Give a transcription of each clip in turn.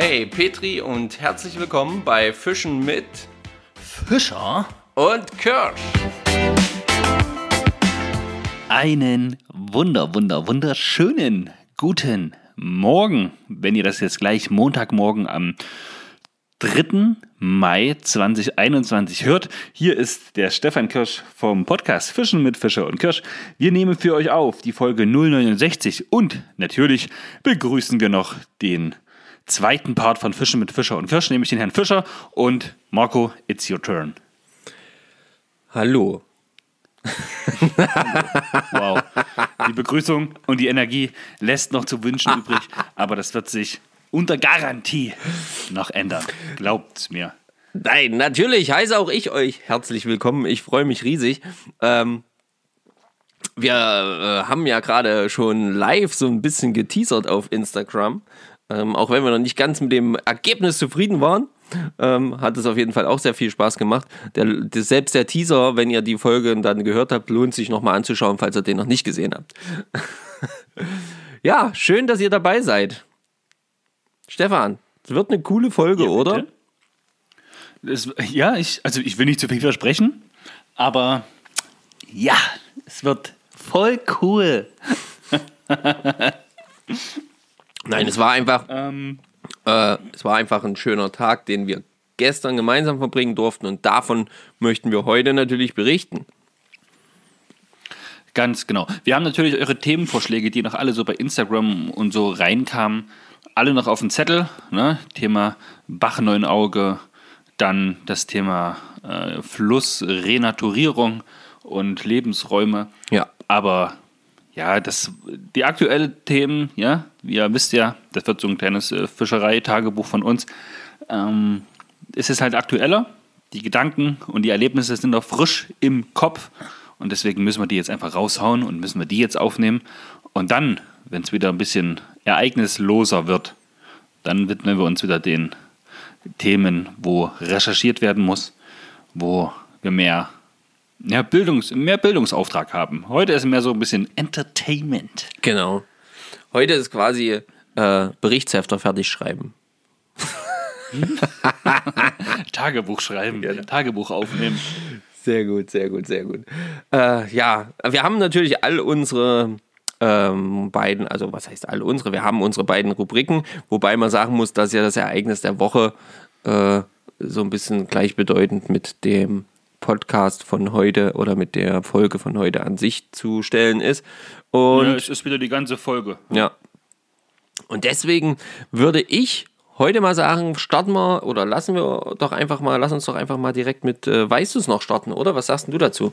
Hey Petri und herzlich willkommen bei Fischen mit Fischer und Kirsch. Einen wunder, wunder, wunderschönen guten Morgen, wenn ihr das jetzt gleich Montagmorgen am 3. Mai 2021 hört. Hier ist der Stefan Kirsch vom Podcast Fischen mit Fischer und Kirsch. Wir nehmen für euch auf die Folge 069 und natürlich begrüßen wir noch den zweiten Part von Fischen mit Fischer und Kirsch, nämlich den Herrn Fischer und Marco, it's your turn. Hallo. wow. Die Begrüßung und die Energie lässt noch zu wünschen übrig, aber das wird sich unter Garantie noch ändern. Glaubt's mir. Nein, natürlich heiße auch ich euch herzlich willkommen. Ich freue mich riesig. Ähm, wir äh, haben ja gerade schon live so ein bisschen geteasert auf Instagram. Ähm, auch wenn wir noch nicht ganz mit dem Ergebnis zufrieden waren, ähm, hat es auf jeden Fall auch sehr viel Spaß gemacht. Der, der, selbst der Teaser, wenn ihr die Folge dann gehört habt, lohnt sich nochmal anzuschauen, falls ihr den noch nicht gesehen habt. ja, schön, dass ihr dabei seid. Stefan, es wird eine coole Folge, ja, oder? Das, ja, ich, also ich will nicht zu viel versprechen, aber ja, es wird voll cool. Nein, es war einfach, ähm, äh, es war einfach ein schöner Tag, den wir gestern gemeinsam verbringen durften und davon möchten wir heute natürlich berichten. Ganz genau. Wir haben natürlich eure Themenvorschläge, die noch alle so bei Instagram und so reinkamen, alle noch auf dem Zettel. Ne? Thema Bach Auge, dann das Thema äh, Fluss, Renaturierung und Lebensräume. Ja. Aber ja, das, die aktuellen Themen, ja, ihr wisst ja, das wird so ein kleines äh, Fischerei-Tagebuch von uns. Ähm, es ist halt aktueller. Die Gedanken und die Erlebnisse sind noch frisch im Kopf. Und deswegen müssen wir die jetzt einfach raushauen und müssen wir die jetzt aufnehmen. Und dann, wenn es wieder ein bisschen ereignisloser wird, dann widmen wir uns wieder den Themen, wo recherchiert werden muss, wo wir mehr ja, Bildungs-, mehr Bildungsauftrag haben. Heute ist mehr so ein bisschen Entertainment. Genau. Heute ist quasi äh, Berichtshefter fertig schreiben. Tagebuch schreiben, genau. Tagebuch aufnehmen. Sehr gut, sehr gut, sehr gut. Äh, ja, wir haben natürlich all unsere ähm, beiden, also was heißt alle unsere, wir haben unsere beiden Rubriken, wobei man sagen muss, dass ja das Ereignis der Woche äh, so ein bisschen gleichbedeutend mit dem Podcast von heute oder mit der Folge von heute an sich zu stellen ist. Und ja, es ist wieder die ganze Folge. Ja. Und deswegen würde ich heute mal sagen, starten wir oder lassen wir doch einfach mal, lass uns doch einfach mal direkt mit äh, Weißt du es noch starten, oder? Was sagst du dazu?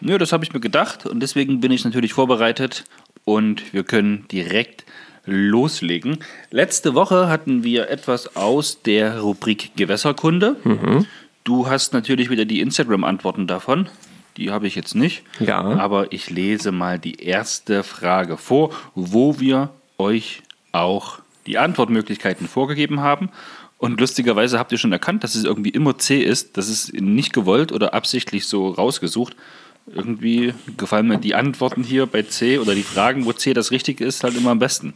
Nö, das habe ich mir gedacht und deswegen bin ich natürlich vorbereitet und wir können direkt loslegen. Letzte Woche hatten wir etwas aus der Rubrik Gewässerkunde. Mhm. Du hast natürlich wieder die Instagram-Antworten davon. Die habe ich jetzt nicht. Ja. Aber ich lese mal die erste Frage vor, wo wir euch auch die Antwortmöglichkeiten vorgegeben haben. Und lustigerweise habt ihr schon erkannt, dass es irgendwie immer C ist. Das ist nicht gewollt oder absichtlich so rausgesucht. Irgendwie gefallen mir die Antworten hier bei C oder die Fragen, wo C das Richtige ist, halt immer am besten.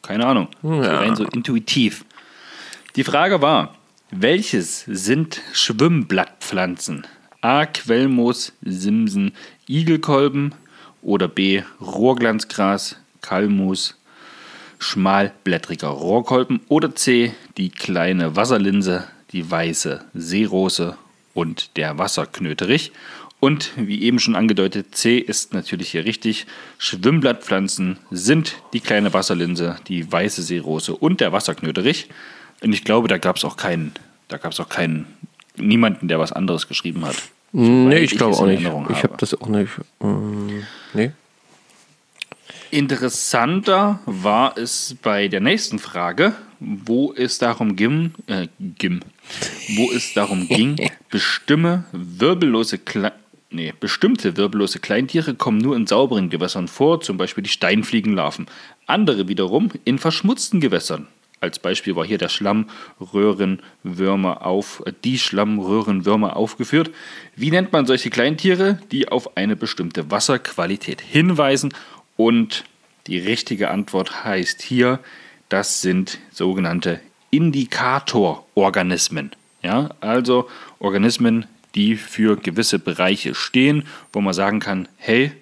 Keine Ahnung. Ja. So rein so intuitiv. Die Frage war, welches sind Schwimmblattpflanzen? A. Quellmoos, Simsen, Igelkolben oder B. Rohrglanzgras, Kalmus, schmalblättriger Rohrkolben oder C. Die kleine Wasserlinse, die weiße Seerose und der Wasserknöterich. Und wie eben schon angedeutet, C ist natürlich hier richtig. Schwimmblattpflanzen sind die kleine Wasserlinse, die weiße Seerose und der Wasserknöterich. Und ich glaube, da gab es auch keinen, da gab es auch keinen, niemanden, der was anderes geschrieben hat. So, nee, ich, ich glaube auch nicht. Ich habe das auch nicht. Ähm, nee. Interessanter war es bei der nächsten Frage, wo es darum ging, äh, ging wo es darum ging, bestimme wirbellose Kle nee, bestimmte wirbellose Kleintiere kommen nur in sauberen Gewässern vor, zum Beispiel die Steinfliegenlarven. Andere wiederum in verschmutzten Gewässern. Als Beispiel war hier der Schlammröhrenwürmer auf, die Schlammröhrenwürmer aufgeführt. Wie nennt man solche Kleintiere, die auf eine bestimmte Wasserqualität hinweisen? Und die richtige Antwort heißt hier, das sind sogenannte Indikatororganismen. Ja, also Organismen, die für gewisse Bereiche stehen, wo man sagen kann, hey,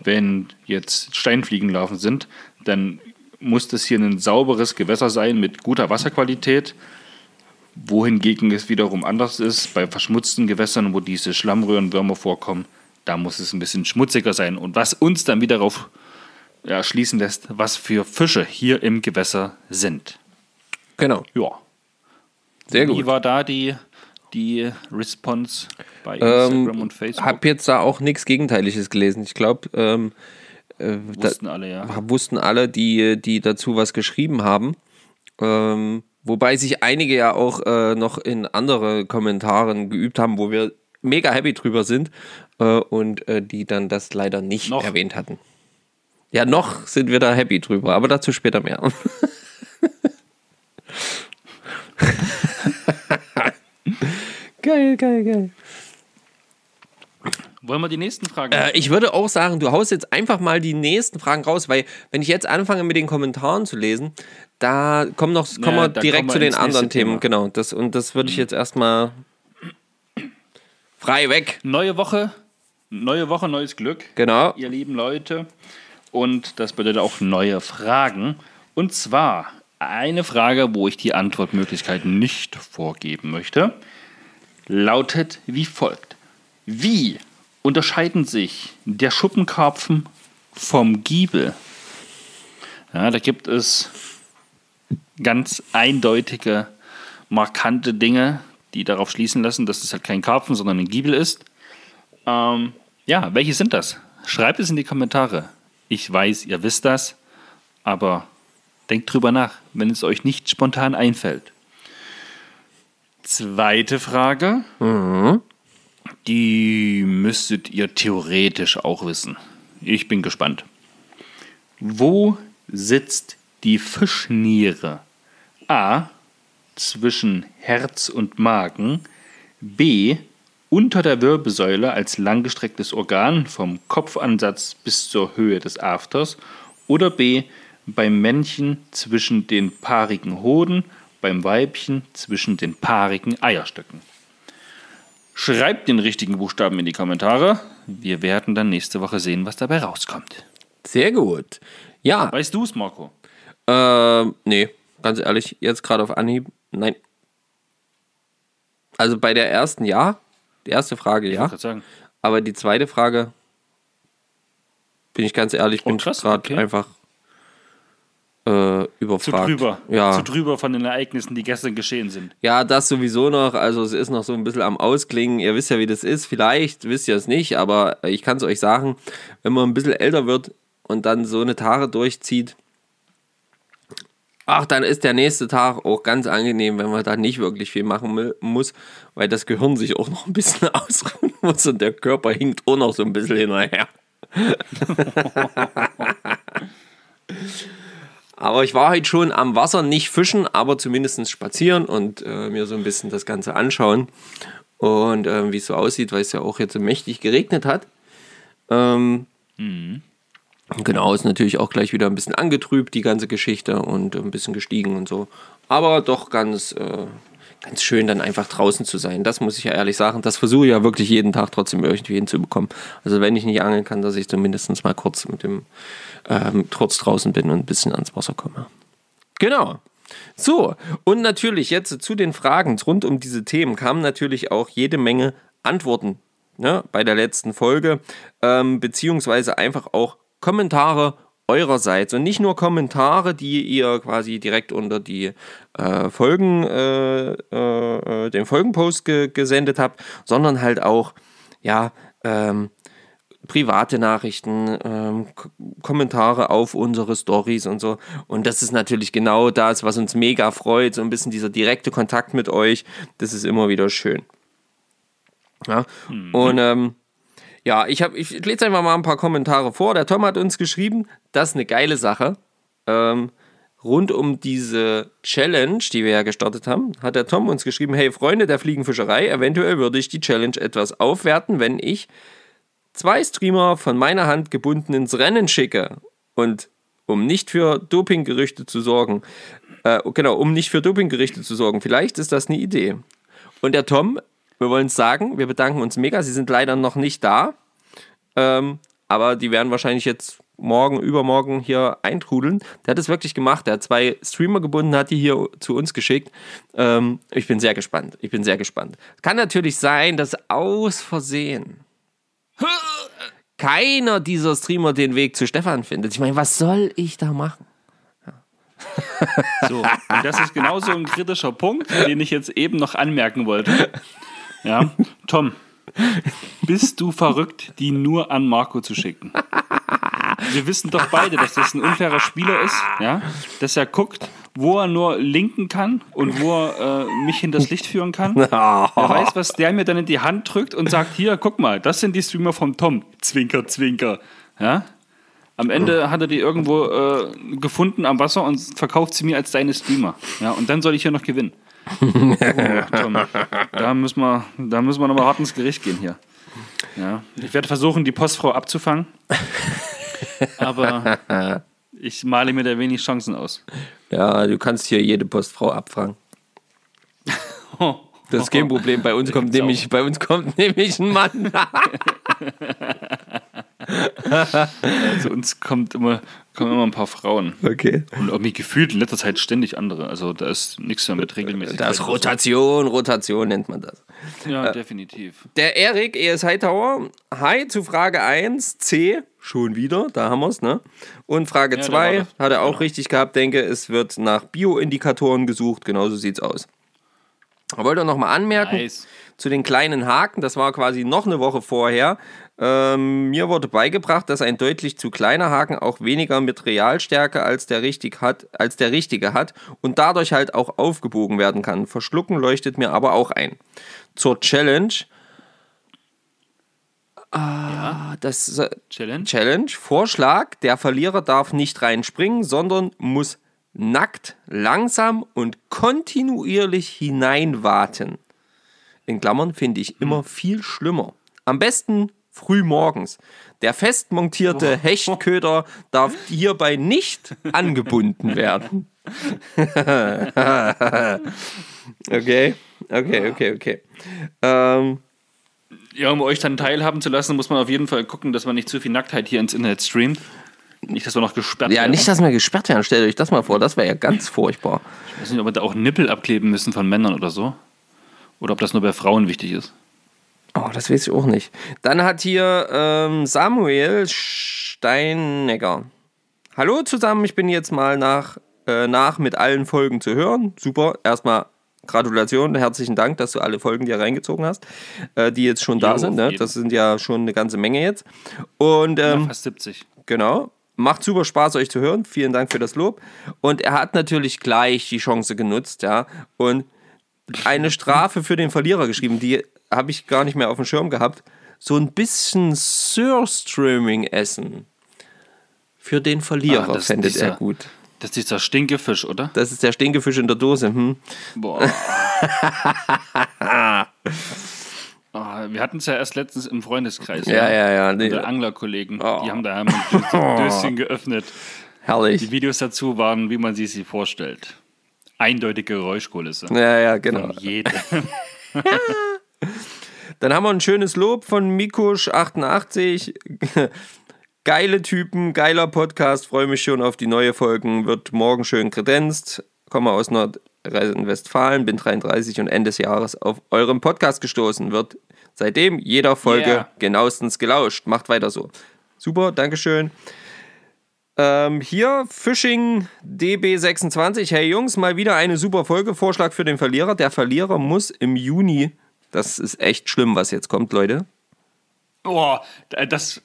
wenn jetzt Steinfliegen laufen sind, dann muss das hier ein sauberes Gewässer sein mit guter Wasserqualität. Wohingegen es wiederum anders ist, bei verschmutzten Gewässern, wo diese Schlammröhrenwürmer vorkommen, da muss es ein bisschen schmutziger sein. Und was uns dann wieder darauf ja, schließen lässt, was für Fische hier im Gewässer sind. Genau. Ja. Sehr Wie gut. war da die, die Response bei Instagram Ähm, und Facebook? hab jetzt da auch nichts Gegenteiliges gelesen. Ich glaube, ähm, äh, da, Wussten alle, ja. wussten alle, die, die dazu was geschrieben haben. Ähm, wobei sich einige ja auch äh, noch in andere Kommentaren geübt haben, wo wir mega happy drüber sind äh, und äh, die dann das leider nicht Noch. erwähnt hatten. Ja, noch sind wir da happy drüber, aber dazu später mehr. geil, geil, geil. Wollen wir die nächsten Fragen? Äh, ich würde auch sagen, du haust jetzt einfach mal die nächsten Fragen raus, weil wenn ich jetzt anfange mit den Kommentaren zu lesen, da kommen noch kommen wir da direkt wir zu den anderen Themen. Thema. Mhm. Genau, das und das würde ich jetzt erstmal frei weg. Neue Woche, neue Woche, neues Glück. Genau. ihr lieben Leute. Und das bedeutet auch neue Fragen. Und zwar eine Frage, wo ich die Antwortmöglichkeiten nicht vorgeben möchte, lautet wie folgt. Wie unterscheiden sich der Schuppenkarpfen vom Giebel? Ja, da gibt es ganz eindeutige, markante Dinge, die darauf schließen lassen, dass es halt kein Karpfen, sondern ein Giebel ist. Ähm, ja, welche sind das? Schreibt es in die Kommentare. Ich weiß, ihr wisst das, aber denkt drüber nach, wenn es euch nicht spontan einfällt. Zweite Frage. Die müsstet ihr theoretisch auch wissen. Ich bin gespannt. Wo sitzt die Fischniere? A. Zwischen Herz und Magen. B. Unter der Wirbelsäule als langgestrecktes Organ vom Kopfansatz bis zur Höhe des Afters. Oder B. Beim Männchen zwischen den paarigen Hoden, beim Weibchen zwischen den paarigen Eierstöcken. Schreibt den richtigen Buchstaben in die Kommentare. Wir werden dann nächste Woche sehen, was dabei rauskommt. Sehr gut. Ja, Weißt du es, Marco? äh, nee, ganz ehrlich, jetzt gerade auf Anhieb, nein. Also bei der ersten ja, die erste Frage Ich ja, sagen. aber die zweite Frage bin ich ganz ehrlich, bin Oh, krass, gerade okay. einfach äh, Zu überfragt. drüber. Ja. Zu drüber von den Ereignissen, die gestern geschehen sind. Ja, das sowieso noch. Also es ist noch so ein bisschen am Ausklingen. Ihr wisst ja, wie das ist. Vielleicht wisst ihr es nicht, aber ich kann es euch sagen, wenn man ein bisschen älter wird und dann so eine Tage durchzieht, ach, dann ist der nächste Tag auch ganz angenehm, wenn man da nicht wirklich viel machen mu- muss, weil das Gehirn sich auch noch ein bisschen ausruhen muss und der Körper hinkt auch noch so ein bisschen hinterher. Aber ich war heute schon am Wasser, nicht fischen, aber zumindest spazieren und äh, mir so ein bisschen das Ganze anschauen. Und ähm, wie es so aussieht, weil es ja auch jetzt so mächtig geregnet hat. Ähm, Genau, ist natürlich auch gleich wieder ein bisschen angetrübt, die ganze Geschichte und ein bisschen gestiegen und so. Aber doch ganz, äh, ganz schön, dann einfach draußen zu sein. Das muss ich ja ehrlich sagen. Das versuche ich ja wirklich jeden Tag trotzdem irgendwie hinzubekommen. Also wenn ich nicht angeln kann, dass ich zumindest mal kurz mit dem ähm, kurz draußen bin und ein bisschen ans Wasser komme. Genau. So, und natürlich jetzt zu den Fragen rund um diese Themen kamen natürlich auch jede Menge Antworten ne, bei der letzten Folge, ähm, beziehungsweise einfach auch Kommentare eurerseits und nicht nur Kommentare, die ihr quasi direkt unter die äh, Folgen, äh, äh, den Folgenpost ge gesendet habt, sondern halt auch, ja, ähm, private Nachrichten, ähm, Kommentare auf unsere Stories und so. Und das ist natürlich genau das, was uns mega freut, so ein bisschen dieser direkte Kontakt mit euch. Das ist immer wieder schön. Ja, und ähm, ja, ich, hab, ich lese einfach mal ein paar Kommentare vor. Der Tom hat uns geschrieben, das ist eine geile Sache. Ähm, rund um diese Challenge, die wir ja gestartet haben, hat der Tom uns geschrieben, hey Freunde der Fliegenfischerei, eventuell würde ich die Challenge etwas aufwerten, wenn ich zwei Streamer von meiner Hand gebunden ins Rennen schicke. Und um nicht für Dopinggerüchte zu sorgen, Äh, genau, um nicht für Dopinggerichte zu sorgen. Vielleicht ist das eine Idee. Und der Tom, wir wollen es sagen, wir bedanken uns mega. Sie sind leider noch nicht da. Ähm, aber die werden wahrscheinlich jetzt morgen, übermorgen hier eintrudeln. Der hat es wirklich gemacht. Der hat zwei Streamer gebunden, hat die hier zu uns geschickt. Ähm, ich bin sehr gespannt. Ich bin sehr gespannt. Kann natürlich sein, dass aus Versehen keiner dieser Streamer den Weg zu Stefan findet. Ich meine, was soll ich da machen? So, und das ist genauso ein kritischer Punkt, den ich jetzt eben noch anmerken wollte. Ja, Tom, bist du verrückt, die nur an Marco zu schicken? Wir wissen doch beide, dass das ein unfairer Spieler ist, ja? dass er guckt, wo er nur linken kann und wo er äh, mich hinters Licht führen kann. Er weiß, was der mir dann in die Hand drückt und sagt, hier, guck mal, das sind die Streamer vom Tom. Zwinker, zwinker. Ja? Am Ende hat er die irgendwo äh, gefunden am Wasser und verkauft sie mir als deine Streamer. Ja, und dann soll ich hier noch gewinnen. Oh, Tom, da müssen wir, da müssen wir nochmal hart ins Gericht gehen hier. Ja, ich werde versuchen, die Postfrau abzufangen. Aber ich male mir da wenig Chancen aus. Ja, du kannst hier jede Postfrau abfragen. Das ist kein Problem. Bei uns kommt nämlich, bei uns kommt nämlich ein Mann. Also uns kommt immer, kommen immer ein paar Frauen. Okay. Und irgendwie gefühlt in letzter Zeit ständig andere. Also da ist nichts mehr mit regelmäßig. Das ist Rotation, Rotation nennt man das. Ja, definitiv. Der Erik, ES Hightower. Hi zu Frage 1, C. Schon wieder, da haben wir es, ne? Und Frage Ja, da 2 war das. hat er auch Genau. richtig gehabt. Denke, es wird nach Bioindikatoren gesucht. Genauso sieht's aus. Ich wollte noch mal anmerken, Nice. zu den kleinen Haken, das war quasi noch eine Woche vorher. Ähm, mir wurde beigebracht, dass ein deutlich zu kleiner Haken auch weniger Materialstärke als der, richtig hat, als der richtige hat und dadurch halt auch aufgebogen werden kann. Verschlucken leuchtet mir aber auch ein. Zur Challenge. Ah, das äh, Challenge. Challenge. Vorschlag: Der Verlierer darf nicht reinspringen, sondern muss nackt, langsam und kontinuierlich hineinwarten. In Klammern finde ich immer viel schlimmer. Am besten früh morgens. Der fest montierte Hechtköder darf hierbei nicht angebunden werden. okay, okay, okay, okay. Ähm, Ja, um euch dann teilhaben zu lassen, muss man auf jeden Fall gucken, dass man nicht zu viel Nacktheit hier ins Internet streamt. Nicht, dass wir noch gesperrt ja, werden. nicht, dass wir gesperrt werden. Stellt euch das mal vor. Das wäre ja ganz furchtbar. Ich weiß nicht, ob wir da auch Nippel abkleben müssen von Männern oder so. Oder ob das nur bei Frauen wichtig ist. Oh, das weiß ich auch nicht. Dann hat hier ähm, Samuel Steinegger. Hallo zusammen, ich bin jetzt mal nach, äh, nach mit allen Folgen zu hören. Super, erstmal Gratulation, herzlichen Dank, dass du alle Folgen dir reingezogen hast, äh, die jetzt schon da Jo, sind. auf Ne? Das sind ja schon eine ganze Menge jetzt. Und Ja, ähm, fast 70. Genau. Macht super Spaß, euch zu hören. Vielen Dank für das Lob. Und er hat natürlich gleich die Chance genutzt, ja. Und eine Strafe für den Verlierer geschrieben, die habe ich gar nicht mehr auf dem Schirm gehabt. So ein bisschen Surströmming essen. Für den Verlierer Ah, das- fändet er gut. Das ist dieser Stinkefisch, oder? Das ist der Stinkefisch in der Dose. Hm? Boah. Ah, wir hatten es ja erst letztens im Freundeskreis. Ja, ja, ja. Nee. Unsere Anglerkollegen, Oh. die haben da ein Döschen, geöffnet. Die Herrlich. Videos dazu waren, wie man sie sich vorstellt. Eindeutige Geräuschkulisse. Ja, ja, genau. Von jedem. Dann haben wir ein schönes Lob von Mikusch88. Geile Typen, geiler Podcast. Freue mich schon auf die neue Folgen. Wird morgen schön kredenzt. Komme aus Nordrhein-Westfalen, bin 33 und Ende des Jahres auf eurem Podcast gestoßen. Wird seitdem jeder Folge Yeah. genauestens gelauscht. Macht weiter so. Super, Dankeschön. Ähm, hier Fishing DB26. Hey Jungs, mal wieder eine super Folge. Vorschlag für den Verlierer. Der Verlierer muss im Juni, das ist echt schlimm, was jetzt kommt, Leute. Boah, das,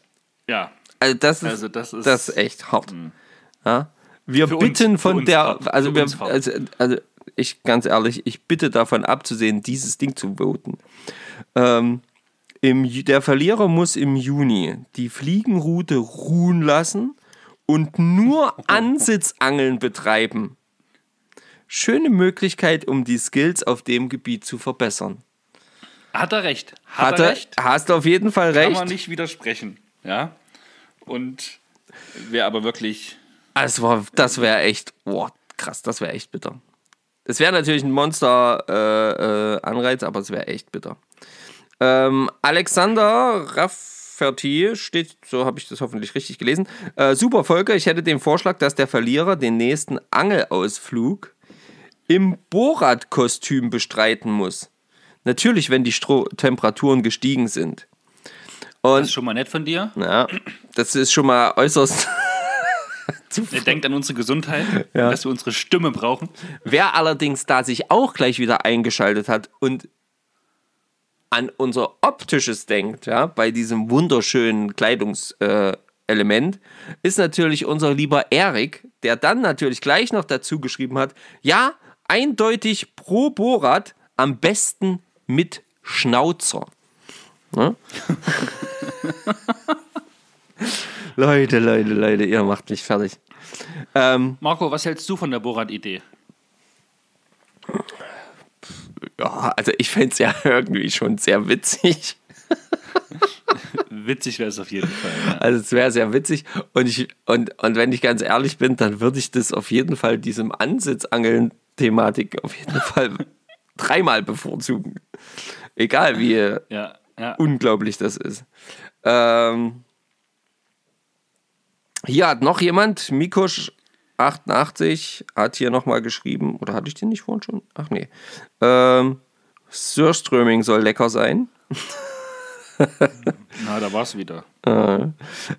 ja. Also das ist, Also das ist- das ist echt hart. Ja? Wir uns- bitten für von uns der, hart. also, wir, uns also, also ich ganz ehrlich, ich bitte davon abzusehen, dieses Ding zu voten. Ähm, im, der Verlierer muss im Juni die Fliegenroute ruhen lassen und nur Ansitzangeln betreiben. Schöne Möglichkeit, um die Skills auf dem Gebiet zu verbessern. Hat er recht. Hat, Hat er recht. hast du auf jeden Fall Kann recht. man nicht widersprechen. Ja. Und wäre aber wirklich. Das, war- das wäre echt, boah, krass, das wäre echt bitter. Es wäre natürlich ein Monster-Anreiz, äh, äh, aber es wäre echt bitter. Ähm, Alexander Rafferty steht, so habe ich das hoffentlich richtig gelesen. Äh, super Folge, ich hätte den Vorschlag, dass der Verlierer den nächsten Angelausflug im Borat-Kostüm bestreiten muss. Natürlich, wenn die Stro Temperaturen gestiegen sind. Und, das ist schon mal nett von dir. Ja, das ist schon mal äußerst. Er denkt an unsere Gesundheit, ja. dass wir unsere Stimme brauchen. Wer allerdings da sich auch gleich wieder eingeschaltet hat und an unser optisches denkt, ja, bei diesem wunderschönen Kleidungselement, äh, ist natürlich unser lieber Erik, der dann natürlich gleich noch dazu geschrieben hat, ja, eindeutig pro Borat, am besten mit Schnauzer. Ne? Leute, Leute, Leute, ihr macht mich fertig. Ähm, Marco, was hältst du von der Borat-Idee? Ja, also ich fände es ja irgendwie schon sehr witzig. witzig wäre es auf jeden Fall. Ja. Also es wäre sehr witzig. Und, ich, und, und wenn ich ganz ehrlich bin, dann würde ich das auf jeden Fall diesem Ansitzangeln-Thematik auf jeden Fall dreimal bevorzugen. Egal wie ja, ja. unglaublich das ist. Ähm, hier hat noch jemand, Mikosch 88, hat hier nochmal geschrieben, oder hatte ich den nicht vorhin schon? Ach nee. Ähm, Surströming soll lecker sein. Na, da war es wieder. Äh,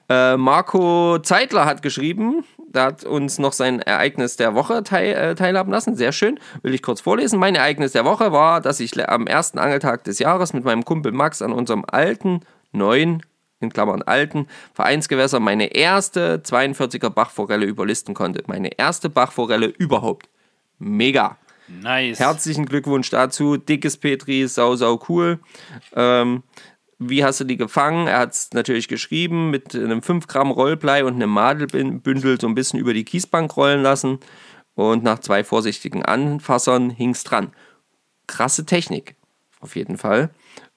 äh, Marco Zeitler hat geschrieben, der hat uns noch sein Ereignis der Woche teil, äh, teilhaben lassen. Sehr schön. Will ich kurz vorlesen. Mein Ereignis der Woche war, dass ich am ersten Angeltag des Jahres mit meinem Kumpel Max an unserem alten, neuen, in Klammern alten, Vereinsgewässer meine erste 42er Bachforelle überlisten konnte. Meine erste Bachforelle überhaupt. Mega. Nice. Herzlichen Glückwunsch dazu. Dickes Petri, sau, sau cool. Ähm, wie hast du die gefangen? Er hat es natürlich geschrieben, mit einem 5 Gramm Rollblei und einem Madelbündel so ein bisschen über die Kiesbank rollen lassen. Und nach zwei vorsichtigen Anfassern hing es dran. Krasse Technik, auf jeden Fall.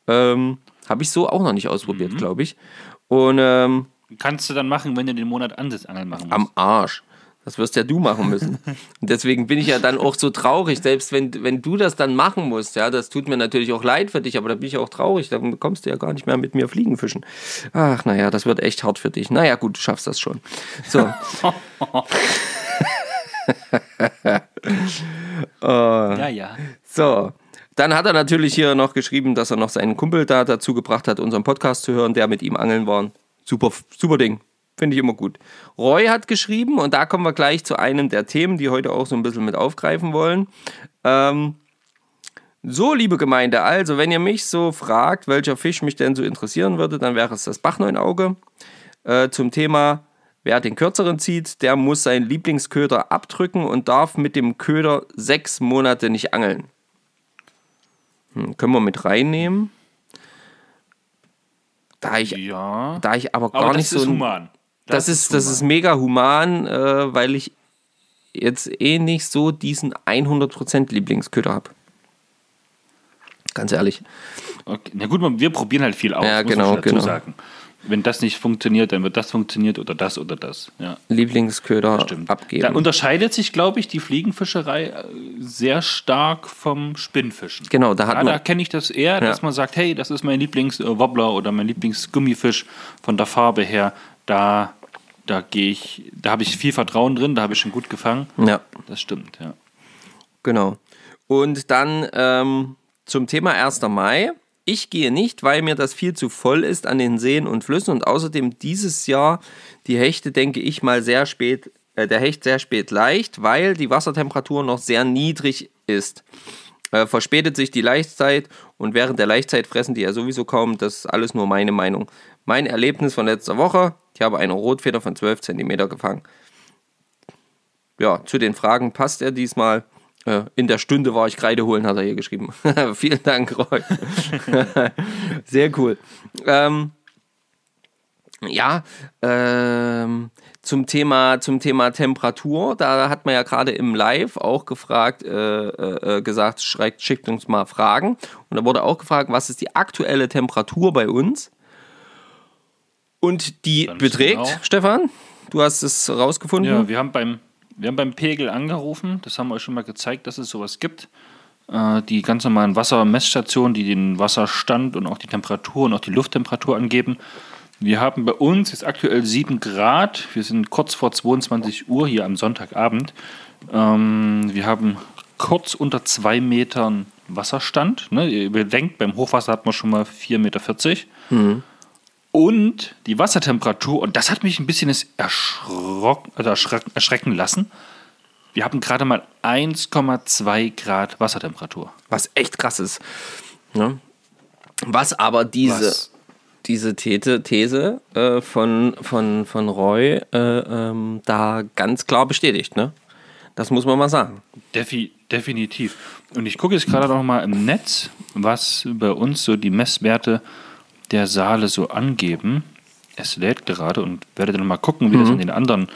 Ähm, Habe ich so auch noch nicht ausprobiert, mhm. glaube ich. Und ähm, kannst du dann machen, wenn du den Monat Ansitzangeln machen musst. Am Arsch. Das wirst ja du machen müssen. Und deswegen bin ich ja dann auch so traurig, selbst wenn, wenn du das dann machen musst. Ja, das tut mir natürlich auch leid für dich, aber da bin ich auch traurig. Dann kommst du ja gar nicht mehr mit mir fliegen fischen. Ach, naja, das wird echt hart für dich. Naja, gut, du schaffst das schon. So. uh, ja, ja. So. Dann hat er natürlich hier noch geschrieben, dass er noch seinen Kumpel da dazu gebracht hat, unseren Podcast zu hören, der mit ihm angeln war. Super, super Ding. Finde ich immer gut. Roy hat geschrieben, und da kommen wir gleich zu einem der Themen, die heute auch so ein bisschen mit aufgreifen wollen. Ähm, so, liebe Gemeinde, also wenn ihr mich so fragt, welcher Fisch mich denn so interessieren würde, dann wäre es das Bachneunauge. Äh, zum Thema, wer den kürzeren zieht, der muss seinen Lieblingsköder abdrücken und darf mit dem Köder sechs Monate nicht angeln. Hm, können wir mit reinnehmen. Da ich, ja. da ich aber gar aber nicht so. Ist human. Das, das ist, das ist mega human, äh, weil ich jetzt eh nicht so diesen 100% Lieblingsköder habe. Ganz ehrlich. Okay. Na gut, wir probieren halt viel aus. Ja, genau, genau. Sagen. Wenn das nicht funktioniert, dann wird das funktioniert oder das oder das. Ja. Lieblingsköder abgeben. Da unterscheidet sich, glaube ich, die Fliegenfischerei äh, sehr stark vom Spinnfischen. Genau, da hat ja, Da kenne ich das eher, ja. dass man sagt, hey, das ist mein Lieblingswobbler oder mein Lieblingsgummifisch von der Farbe her da, da gehe ich, da habe ich viel Vertrauen drin, da habe ich schon gut gefangen. Ja. Das stimmt, ja. Genau. Und dann ähm, zum Thema 1. Mai. Ich gehe nicht, weil mir das viel zu voll ist an den Seen und Flüssen und außerdem dieses Jahr die Hechte, denke ich mal, sehr spät, äh, der Hecht sehr spät leicht, weil die Wassertemperatur noch sehr niedrig ist. Äh, verspätet sich die Laichzeit und während der Laichzeit fressen die ja sowieso kaum. Das ist alles nur meine Meinung. Mein Erlebnis von letzter Woche, ich habe eine Rotfeder von 12 cm gefangen. Ja, zu den Fragen passt er diesmal. Äh, in der Stunde war ich Kreide holen, hat er hier geschrieben. Vielen Dank, Roy. Sehr cool. Ähm, ja, ähm, zum Thema, zum Thema Temperatur, da hat man ja gerade im Live auch gefragt, äh, äh, gesagt, schreibt, schickt uns mal Fragen. Und da wurde auch gefragt, was ist die aktuelle Temperatur bei uns? Und die beträgt, Stefan, du hast es rausgefunden? Ja, wir haben beim, Wir haben beim Pegel angerufen, das haben wir euch schon mal gezeigt, dass es sowas gibt. Äh, die ganz normalen Wassermessstationen, die den Wasserstand und auch die Temperatur und auch die Lufttemperatur angeben. Wir haben bei uns jetzt aktuell 7 Grad. Wir sind kurz vor 22 Uhr hier am Sonntagabend. Ähm, wir haben kurz unter 2 Metern Wasserstand. Ne? Ihr bedenkt, beim Hochwasser hat man schon mal 4,40 Meter. Mhm. Und die Wassertemperatur, und das hat mich ein bisschen erschrock, also erschrecken lassen. Wir haben gerade mal 1,2 Grad Wassertemperatur. Was echt krass ist. Ne? Was aber diese, Was? diese These, These äh, von, von, von Roy äh, ähm, da ganz klar bestätigt. Ne? Das muss man mal sagen. Defi definitiv. Und ich gucke jetzt gerade noch mal im Netz, was bei uns so die Messwerte der Saale so angeben. Es lädt gerade und werde dann mal gucken, wie mhm. das in den anderen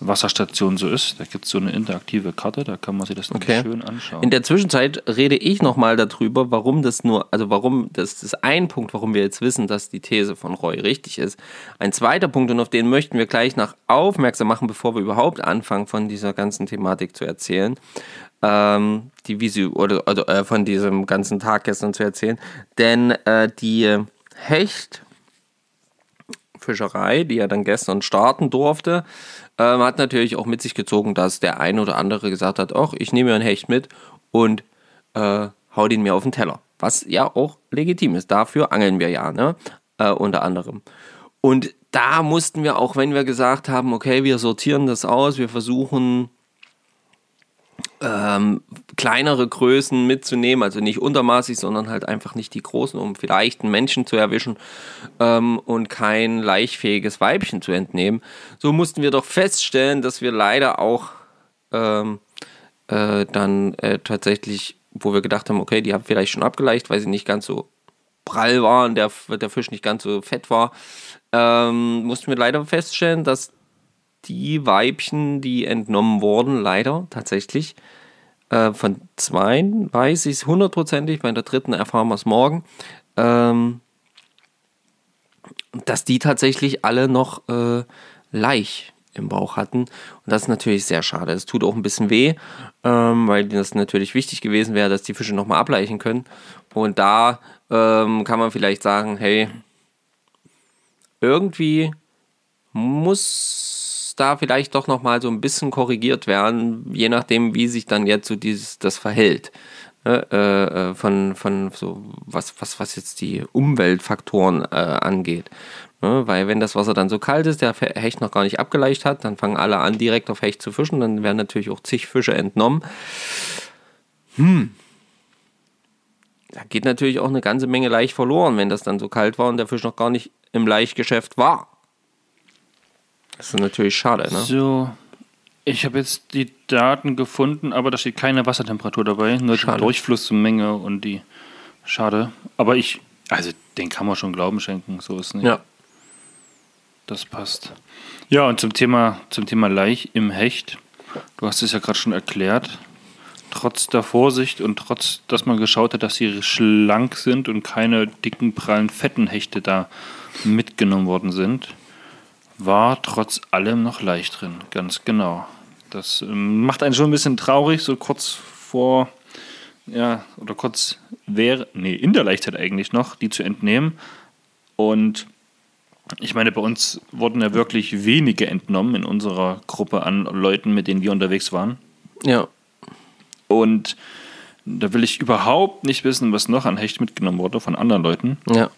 Wasserstation so ist. Da gibt es so eine interaktive Karte, da kann man sich das okay. schön anschauen. In der Zwischenzeit rede ich nochmal darüber, warum das nur, also warum, das ist ein Punkt, warum wir jetzt wissen, dass die These von Roy richtig ist. Ein zweiter Punkt, und auf den möchten wir gleich nach aufmerksam machen, bevor wir überhaupt anfangen, von dieser ganzen Thematik zu erzählen. Ähm, die Visu oder, oder äh, von diesem ganzen Tag gestern zu erzählen. Denn äh, die Hecht Fischerei, die ja dann gestern starten durfte, ähm, hat natürlich auch mit sich gezogen, dass der ein oder andere gesagt hat, ach, ich nehme mir einen Hecht mit und äh, hau den mir auf den Teller. Was ja auch legitim ist. Dafür angeln wir ja, ne? Äh, unter anderem. Und da mussten wir, auch wenn wir gesagt haben, okay, wir sortieren das aus, wir versuchen ähm, kleinere Größen mitzunehmen, also nicht untermaßig, sondern halt einfach nicht die großen, um vielleicht einen Menschen zu erwischen ähm, und kein leichtfähiges Weibchen zu entnehmen. So mussten wir doch feststellen, dass wir leider auch ähm, äh, dann äh, tatsächlich, wo wir gedacht haben, okay, die haben vielleicht schon abgeleicht, weil sie nicht ganz so prall waren, der, der Fisch nicht ganz so fett war, ähm, mussten wir leider feststellen, dass Weibchen, die entnommen wurden, leider tatsächlich. Äh, von zwei weiß ich es hundertprozentig, bei der dritten erfahren wir es morgen. Ähm, dass die tatsächlich alle noch äh, Laich im Bauch hatten. Und das ist natürlich sehr schade. Es tut auch ein bisschen weh, ähm, weil das natürlich wichtig gewesen wäre, dass die Fische nochmal ableichen können. Und da ähm, kann man vielleicht sagen, hey, irgendwie muss da vielleicht doch nochmal so ein bisschen korrigiert werden, je nachdem, wie sich dann jetzt so dieses, das verhält. Ne, äh, äh, von, von so was, was, was jetzt die Umweltfaktoren äh, angeht. Ne, weil wenn das Wasser dann so kalt ist, der Hecht noch gar nicht abgeleicht hat, dann fangen alle an, direkt auf Hecht zu fischen, dann werden natürlich auch zig Fische entnommen. Hm. Da geht natürlich auch eine ganze Menge Laich verloren, wenn das dann so kalt war und der Fisch noch gar nicht im Laichgeschäft war. Das ist natürlich schade, ne? So, ich habe jetzt die Daten gefunden, aber da steht keine Wassertemperatur dabei, nur schade. die Durchflussmenge und die. Schade. Aber ich, also den kann man schon Glauben schenken, so ist nicht. Ja. Das passt. Ja, und zum Thema, zum Thema Laich im Hecht. Du hast es ja gerade schon erklärt. Trotz der Vorsicht und trotz, dass man geschaut hat, dass sie schlank sind und keine dicken, prallen, fetten Hechte da mitgenommen worden sind, war trotz allem noch leicht drin, ganz genau. Das ähm, macht einen schon ein bisschen traurig, so kurz vor, ja, oder kurz wäre, nee, in der Leichtzeit eigentlich noch, die zu entnehmen. Und ich meine, bei uns wurden ja wirklich wenige entnommen in unserer Gruppe an Leuten, mit denen wir unterwegs waren. Ja. Und da will ich überhaupt nicht wissen, was noch an Hecht mitgenommen wurde von anderen Leuten. Ja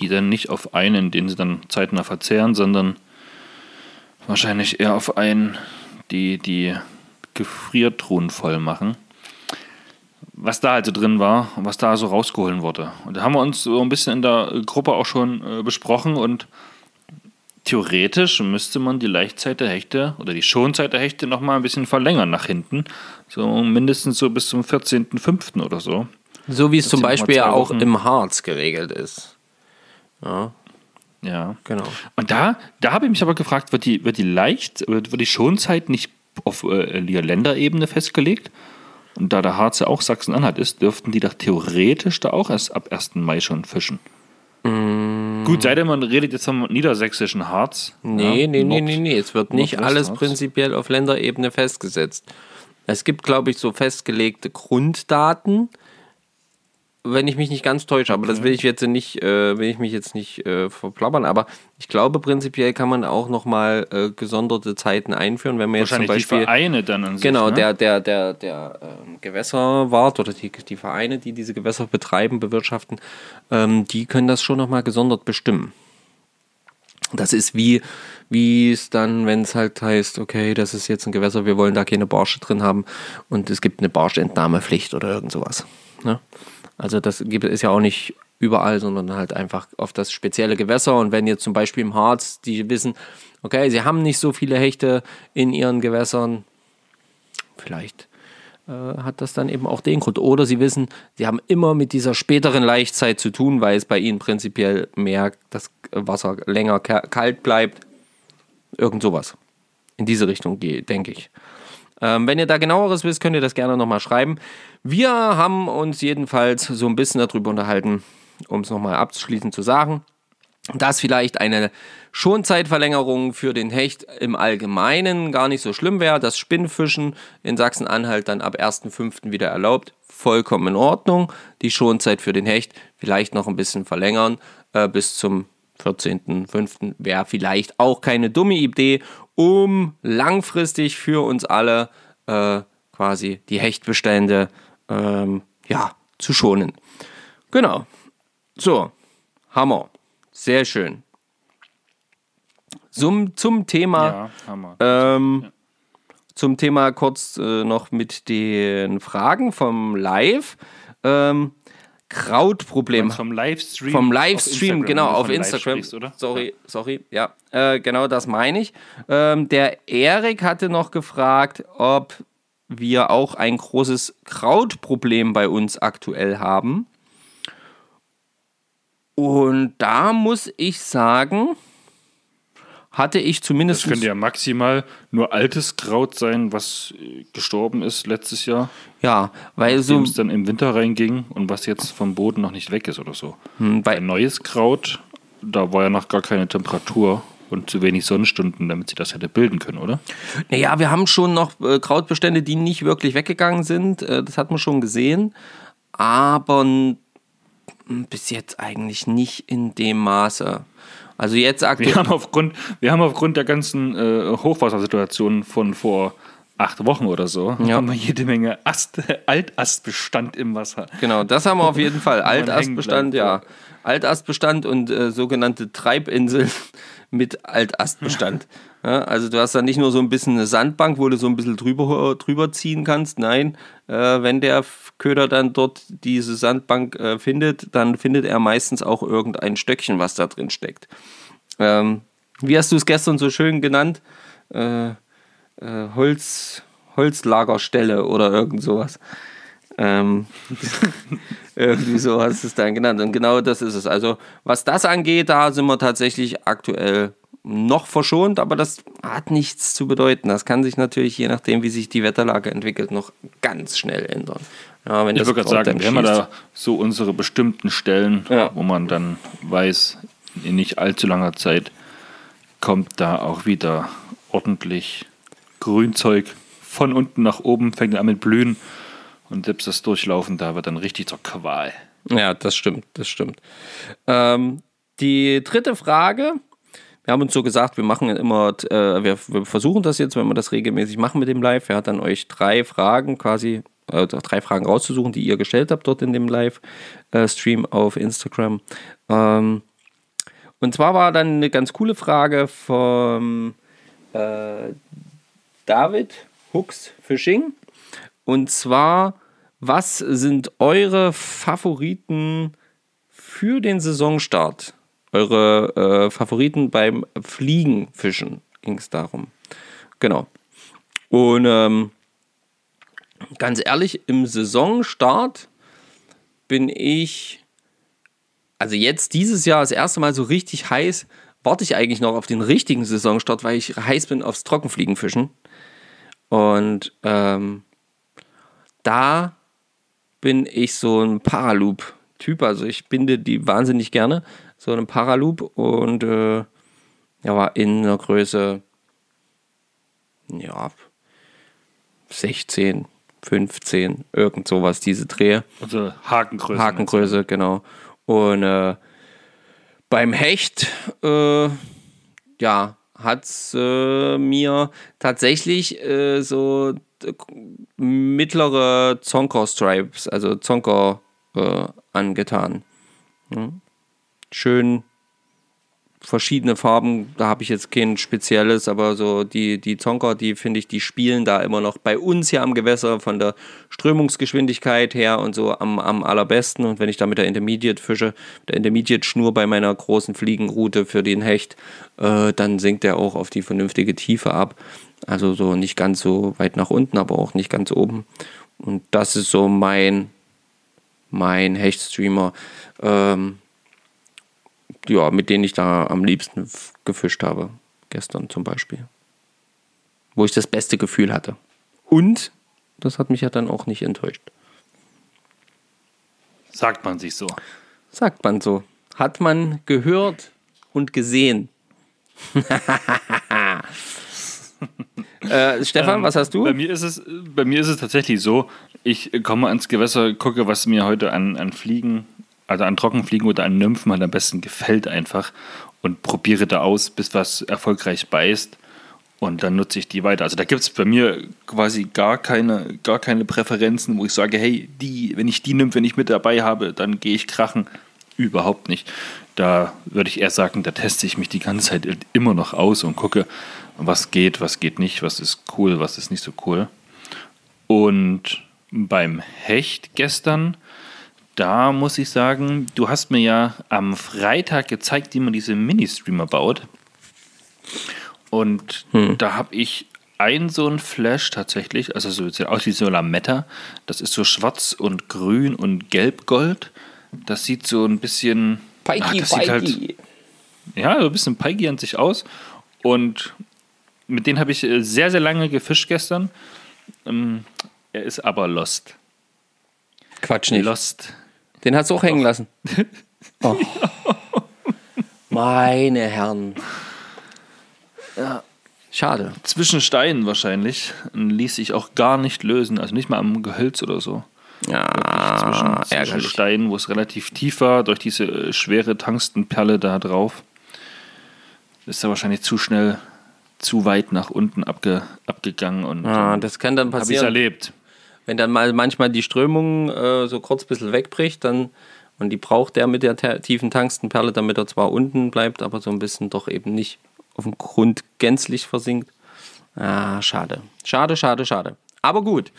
die dann nicht auf einen, den sie dann zeitnah verzehren, sondern wahrscheinlich eher auf einen, die die Gefriertruhen voll machen. Was da also drin war und was da so rausgeholt wurde. Und da haben wir uns so ein bisschen in der Gruppe auch schon äh, besprochen und theoretisch müsste man die Leichtzeit der Hechte oder die Schonzeit der Hechte nochmal ein bisschen verlängern nach hinten. So mindestens so bis zum 14.05. oder so. So wie es zum Beispiel ja auch im Harz geregelt ist. Ja. Ja. Genau. Und da, da habe ich mich aber gefragt, wird die, wird die leicht, wird die Schonzeit nicht auf äh, Länderebene festgelegt? Und da der Harz ja auch Sachsen-Anhalt ist, dürften die doch theoretisch da auch erst ab 1. Mai schon fischen. Mm, Gut, sei denn, man redet jetzt vom niedersächsischen Harz. Nee, ja, nee, nee, Nord- nee, nee. Es wird nicht alles prinzipiell auf Länderebene festgesetzt. Es gibt, glaube ich, so festgelegte Grunddaten, wenn ich mich nicht ganz täusche, aber das will ich jetzt nicht, äh, will ich mich jetzt nicht äh, verplappern, aber ich glaube, prinzipiell kann man auch nochmal äh, gesonderte Zeiten einführen, wenn man jetzt zum Wahrscheinlich die Beispiel. Vereine dann an sich. Genau, ne? der, der, der, der ähm, Gewässerwart oder die, die Vereine, die diese Gewässer betreiben, bewirtschaften, ähm, die können das schon nochmal gesondert bestimmen. Das ist wie, wie es dann, wenn es halt heißt, okay, das ist jetzt ein Gewässer, wir wollen da keine Barsche drin haben und es gibt eine Barschentnahmepflicht oder irgend sowas. Ne? Also das gibt, ist ja auch nicht überall, sondern halt einfach auf das spezielle Gewässer. Und wenn jetzt zum Beispiel im Harz, die wissen, okay, sie haben nicht so viele Hechte in ihren Gewässern, vielleicht äh, hat das dann eben auch den Grund. Oder sie wissen, sie haben immer mit dieser späteren Laichzeit zu tun, weil es bei ihnen prinzipiell mehr das Wasser länger ka- kalt bleibt. Irgend sowas. In diese Richtung geht, denke ich. Ähm, wenn ihr da genaueres wisst, könnt ihr das gerne nochmal schreiben. Wir haben uns jedenfalls so ein bisschen darüber unterhalten, um es nochmal abschließend zu sagen, dass vielleicht eine Schonzeitverlängerung für den Hecht im Allgemeinen gar nicht so schlimm wäre. Das Spinnfischen in Sachsen-Anhalt dann ab 1.5. wieder erlaubt. Vollkommen in Ordnung. Die Schonzeit für den Hecht vielleicht noch ein bisschen verlängern äh, bis zum 14.05. wäre vielleicht auch keine dumme Idee, um langfristig für uns alle äh, quasi die Hechtbestände ähm, ja, zu schonen. Genau. So, Hammer. Sehr schön. Zum, zum Thema Ja, ähm, Zum Thema kurz äh, noch mit den Fragen vom Live. Ähm, Krautproblem. vom Livestream. Vom auf Livestream, genau, auf von live Instagram. sprichst? Sorry, sorry, ja, äh, genau das meine ich. Ähm, der Erik hatte noch gefragt, ob wir auch ein großes Krautproblem bei uns aktuell haben. Und da muss ich sagen, hatte ich zumindest. Das könnte ja maximal nur altes Kraut sein, was äh, gestorben ist letztes Jahr, ja, weil so. dem es dann im Winter reinging und was jetzt vom Boden noch nicht weg ist oder so. Hm, Ein neues Kraut, da war ja noch gar keine Temperatur und zu wenig Sonnenstunden, damit sie das hätte bilden können, oder? Naja, wir haben schon noch äh, Krautbestände, die nicht wirklich weggegangen sind. Äh, das hat man schon gesehen. Aber bis jetzt eigentlich nicht in dem Maße. Also jetzt Wir aktuell. haben aufgrund, wir haben aufgrund der ganzen äh, Hochwassersituation von vor acht Wochen oder so, Ja. haben wir jede Menge Ast, Altastbestand im Wasser. Genau, das haben wir auf jeden Fall. Altastbestand, ja. Altastbestand und äh, sogenannte Treibinseln mit Altastbestand. Ja, also du hast da nicht nur so ein bisschen eine Sandbank, wo du so ein bisschen drüber, drüber ziehen kannst. Nein, äh, wenn der Köder dann dort diese Sandbank äh, findet, dann findet er meistens auch irgendein Stöckchen, was da drin steckt. Ähm, wie hast du es gestern so schön genannt? Äh, äh, Holz, Holzlagerstelle oder irgend sowas. Ähm, irgendwie so hast du es dann genannt. Und genau das ist es. Also, was das angeht, da sind wir tatsächlich aktuell noch verschont, aber das hat nichts zu bedeuten. Das kann sich natürlich, je nachdem, wie sich die Wetterlage entwickelt, noch ganz schnell ändern. Ja, wenn Ich würde gerade sagen, man schießt. da so unsere bestimmten Stellen, Ja. wo man dann weiß, in nicht allzu langer Zeit kommt da auch wieder ordentlich Grünzeug von unten nach oben, fängt an mit Blühen und selbst das Durchlaufen da wird dann richtig zur Qual. Ja, das stimmt, das stimmt. Ähm, die dritte Frage. Wir haben uns so gesagt, wir machen immer, äh, wir, wir versuchen das jetzt, wenn wir das regelmäßig machen mit dem Live. Er hat dann euch drei Fragen quasi, äh, drei Fragen rauszusuchen, die ihr gestellt habt dort in dem Live-Stream auf Instagram. Ähm, und zwar war dann eine ganz coole Frage vom äh, David Hooks Fishing. Und zwar, was sind eure Favoriten für den Saisonstart? Eure äh, Favoriten beim Fliegenfischen ging es darum. Genau. Und ähm, ganz ehrlich, im Saisonstart bin ich, also jetzt dieses Jahr das erste Mal so richtig heiß, warte ich eigentlich noch auf den richtigen Saisonstart, weil ich heiß bin aufs Trockenfliegenfischen. Und ähm, da bin ich so ein Paraloop-Typ. Also ich binde die wahnsinnig gerne. So eine Paraloop und äh, ja, war in einer Größe, ja, 16, 15, irgend sowas, diese Drehe. Also Hakengröße. Hakengröße, genau. Und äh, beim Hecht, äh, ja, hat es äh, mir tatsächlich äh, so mittlere Zonker-Stripes, also Zonker äh, angetan. Hm? Schön verschiedene Farben, da habe ich jetzt kein spezielles, aber so die, die Zonker, die finde ich, die spielen da immer noch bei uns hier am Gewässer von der Strömungsgeschwindigkeit her und so am, am allerbesten. Und wenn ich da mit der Intermediate fische, der Intermediate-Schnur bei meiner großen Fliegenroute für den Hecht, äh, dann sinkt er auch auf die vernünftige Tiefe ab. Also so nicht ganz so weit nach unten, aber auch nicht ganz oben. Und das ist so mein, mein Hechtstreamer. Ähm, ja, mit denen ich da am liebsten gefischt habe. Gestern zum Beispiel. Wo ich das beste Gefühl hatte. Und das hat mich ja dann auch nicht enttäuscht. Sagt man sich so. Sagt man so. Hat man gehört und gesehen. äh, Stefan, ähm, was hast du? Bei mir, ist es, bei mir ist es tatsächlich so, ich komme ans Gewässer, gucke, was mir heute an, an Fliegen also an Trockenfliegen oder an Nymphen halt am besten gefällt einfach und probiere da aus, bis was erfolgreich beißt und dann nutze ich die weiter. Also da gibt es bei mir quasi gar keine, gar keine Präferenzen, wo ich sage, hey, die, wenn ich die Nymphe nicht mit dabei habe, dann gehe ich krachen. Überhaupt nicht. Da würde ich eher sagen, da teste ich mich die ganze Zeit immer noch aus und gucke, was geht, was geht nicht, was ist cool, was ist nicht so cool. Und beim Hecht gestern da muss ich sagen, du hast mir ja am Freitag gezeigt, wie man diese Mini-Streamer baut. Und hm. da habe ich ein so ein Flash tatsächlich, also so sieht aus wie so Lametta. Das ist so schwarz und grün und gelb-gold. Das sieht so ein bisschen. Pikey, ach, Pikey. Halt, ja, so ein bisschen Pikey an sich aus. Und mit denen habe ich äh, sehr, sehr lange gefischt gestern. Ähm, er ist aber lost. Quatsch nicht. Lost. Den hast du auch hängen lassen. Oh. Meine Herren. Ja, schade. Zwischen Steinen wahrscheinlich. Ließ sich auch gar nicht lösen. Also nicht mal am Gehölz oder so. Ja, zwischen, zwischen Steinen, wo es relativ tief war, durch diese äh, schwere Tangstenperle da drauf. Ist er wahrscheinlich zu schnell, zu weit nach unten abge, abgegangen. Und ah, das kann dann passieren. Habe ich erlebt. Wenn dann mal manchmal die Strömung äh, so kurz ein bisschen wegbricht, dann und die braucht der mit der tiefen Tangstenperle, damit er zwar unten bleibt, aber so ein bisschen doch eben nicht auf dem Grund gänzlich versinkt. Ah, schade. Schade, schade, schade. Aber gut.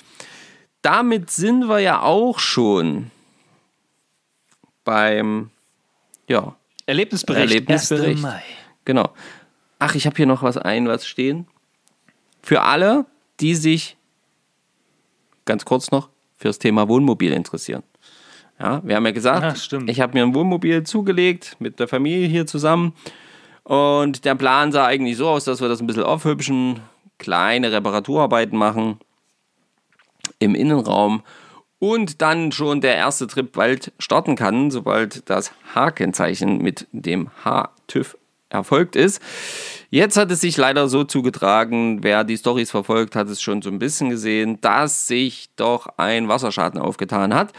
Damit sind wir ja auch schon beim ja, Erlebnisbericht. Erlebnisbericht. Mai. Genau. Ach, ich habe hier noch was ein, was stehen. Für alle, die sich ganz kurz noch, fürs Thema Wohnmobil interessieren. Ja, wir haben ja gesagt, ja, ich habe mir ein Wohnmobil zugelegt mit der Familie hier zusammen. Und der Plan sah eigentlich so aus, dass wir das ein bisschen aufhübschen, kleine Reparaturarbeiten machen im Innenraum und dann schon der erste Trip bald starten kann, sobald das H-Kennzeichen mit dem H-TÜV erfolgt ist. Jetzt hat es sich leider so zugetragen, wer die Stories verfolgt, hat es schon so ein bisschen gesehen, dass sich doch ein Wasserschaden aufgetan hat.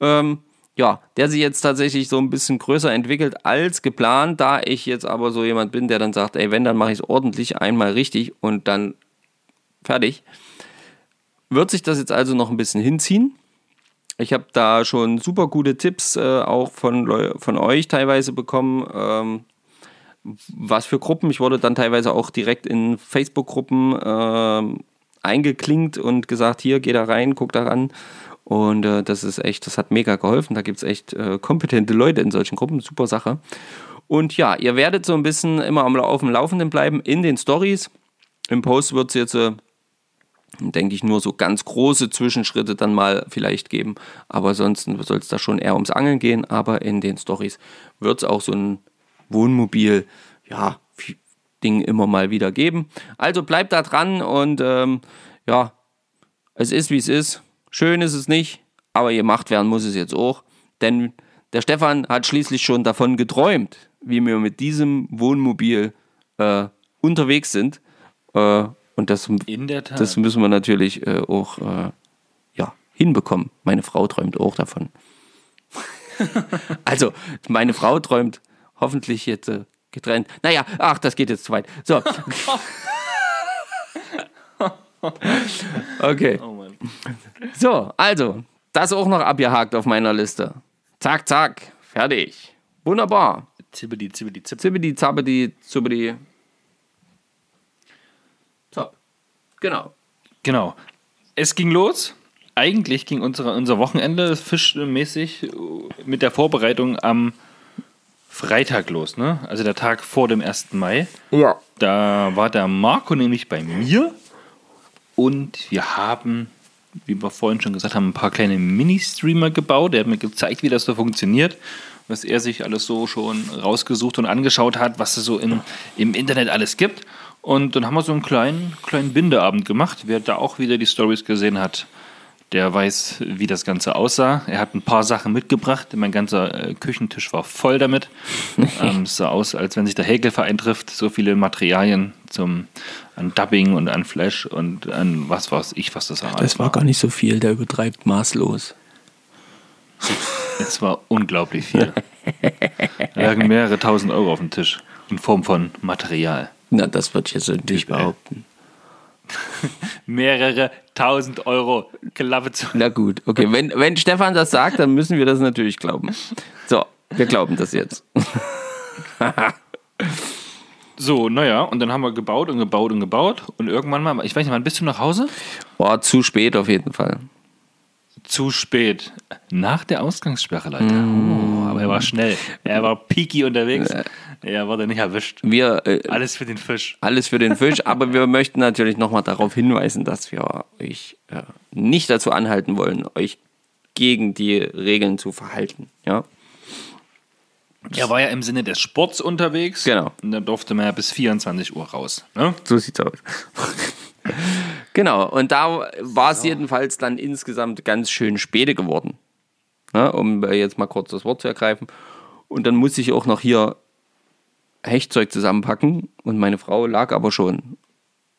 Ähm, ja, der sich jetzt tatsächlich so ein bisschen größer entwickelt als geplant, da ich jetzt aber so jemand bin, der dann sagt, ey, wenn, dann mache ich es ordentlich einmal richtig und dann fertig. Wird sich das jetzt also noch ein bisschen hinziehen. Ich habe da schon super gute Tipps äh, auch von, von euch teilweise bekommen. Ähm, was für Gruppen. Ich wurde dann teilweise auch direkt in Facebook-Gruppen äh, eingeklinkt und gesagt, hier, geh da rein, guck da ran. Und äh, das ist echt, das hat mega geholfen. Da gibt es echt äh, kompetente Leute in solchen Gruppen, super Sache. Und ja, ihr werdet so ein bisschen immer auf dem Laufenden bleiben in den Stories. Im Post wird es jetzt, äh, denke ich, nur so ganz große Zwischenschritte dann mal vielleicht geben. Aber ansonsten soll es da schon eher ums Angeln gehen. Aber in den Stories wird es auch so ein Wohnmobil, ja, Ding immer mal wieder geben. Also bleibt da dran und ähm, ja, es ist wie es ist. Schön ist es nicht, aber gemacht werden muss es jetzt auch, denn der Stefan hat schließlich schon davon geträumt, wie wir mit diesem Wohnmobil äh, unterwegs sind. Äh, und das, das müssen wir natürlich äh, auch äh, ja, hinbekommen. Meine Frau träumt auch davon. also, meine Frau träumt hoffentlich jetzt äh, getrennt. Naja, ach, das geht jetzt zu weit. So. okay. oh. So, also, das auch noch abgehakt auf meiner Liste. Zack, zack, fertig. Wunderbar. Zibbeli, zibbeli, zibbeli. Zibbidi, zabbidi, zubbidi. Top. Genau. Genau. Es ging los. Eigentlich ging unsere, unser Wochenende fischmäßig äh, mit der Vorbereitung am Freitag los, ne? Also der Tag vor dem 1. Mai. Ja. Da war der Marco nämlich bei mir und wir haben, wie wir vorhin schon gesagt haben, ein paar kleine Mini-Streamer gebaut. Er hat mir gezeigt, wie das so funktioniert, was er sich alles so schon rausgesucht und angeschaut hat, was es so in, im Internet alles gibt. Und dann haben wir so einen kleinen, kleinen Bindeabend gemacht. Wer da auch wieder die Stories gesehen hat, der weiß, wie das Ganze aussah. Er hat ein paar Sachen mitgebracht. Mein ganzer äh, Küchentisch war voll damit. ähm, es sah aus, als wenn sich der Häkelverein trifft. So viele Materialien zum, an Dubbing und an Flash und an was weiß ich, was das war. Das war gar nicht so viel, der übertreibt maßlos. Es war unglaublich viel. Da lagen mehrere tausend Euro auf dem Tisch in Form von Material. Na, das würde ich jetzt nicht behaupten. Mehrere tausend Euro. Klappe zu. Na gut, okay. Wenn, wenn Stefan das sagt, dann müssen wir das natürlich glauben. So, wir glauben das jetzt. So, naja, und dann haben wir gebaut und gebaut und gebaut. Und irgendwann mal, ich weiß nicht, wann bist du nach Hause? Boah, zu spät auf jeden Fall. Zu spät. Nach der Ausgangssperre, Leute. Oh, aber er war schnell. Er war peaky unterwegs. Er wurde nicht erwischt. Wir, äh, Alles für den Fisch. alles für den Fisch, aber wir möchten natürlich nochmal darauf hinweisen, dass wir euch äh, nicht dazu anhalten wollen, euch gegen die Regeln zu verhalten. Ja, Er war ja im Sinne des Sports unterwegs. Genau. Und da durfte man ja bis 24 Uhr raus. Ne? so sieht's aus. genau, und da war es jedenfalls dann insgesamt ganz schön späte geworden. Ja, um äh, jetzt mal kurz das Wort zu ergreifen. Und dann musste ich auch noch hier Hechtzeug zusammenpacken und meine Frau lag aber schon.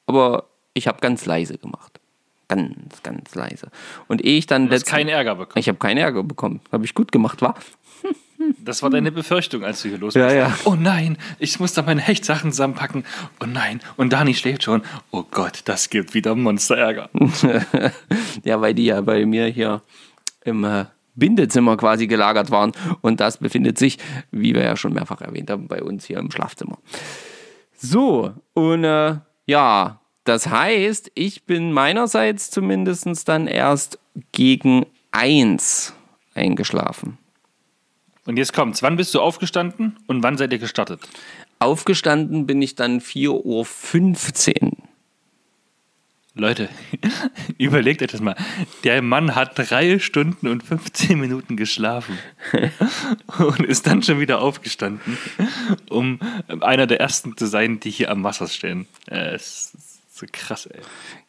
Aber ich habe ganz leise gemacht. Ganz, ganz leise. Und ehe ich dann Du hast keinen Ärger bekommen. Ich habe keinen Ärger bekommen. Habe ich gut gemacht, war? Das war deine Befürchtung, als du hier los Ja, bist. ja. Oh nein, ich muss da meine Hechtsachen zusammenpacken. Oh nein, und Dani schläft schon. Oh Gott, das gibt wieder Monsterärger. Ja, weil die ja bei mir hier im äh, Bindezimmer quasi gelagert waren. Und das befindet sich, wie wir ja schon mehrfach erwähnt haben, bei uns hier im Schlafzimmer. So, und äh, ja, das heißt, ich bin meinerseits zumindest dann erst gegen eins eingeschlafen. Und jetzt kommt's. Wann bist du aufgestanden und wann seid ihr gestartet? Aufgestanden bin ich dann 4.15 Uhr. Leute, überlegt euch das mal. Der Mann hat drei Stunden und 15 Minuten geschlafen und ist dann schon wieder aufgestanden, um einer der ersten zu sein, die hier am Wasser stehen. Äh, es ist so krass, ey.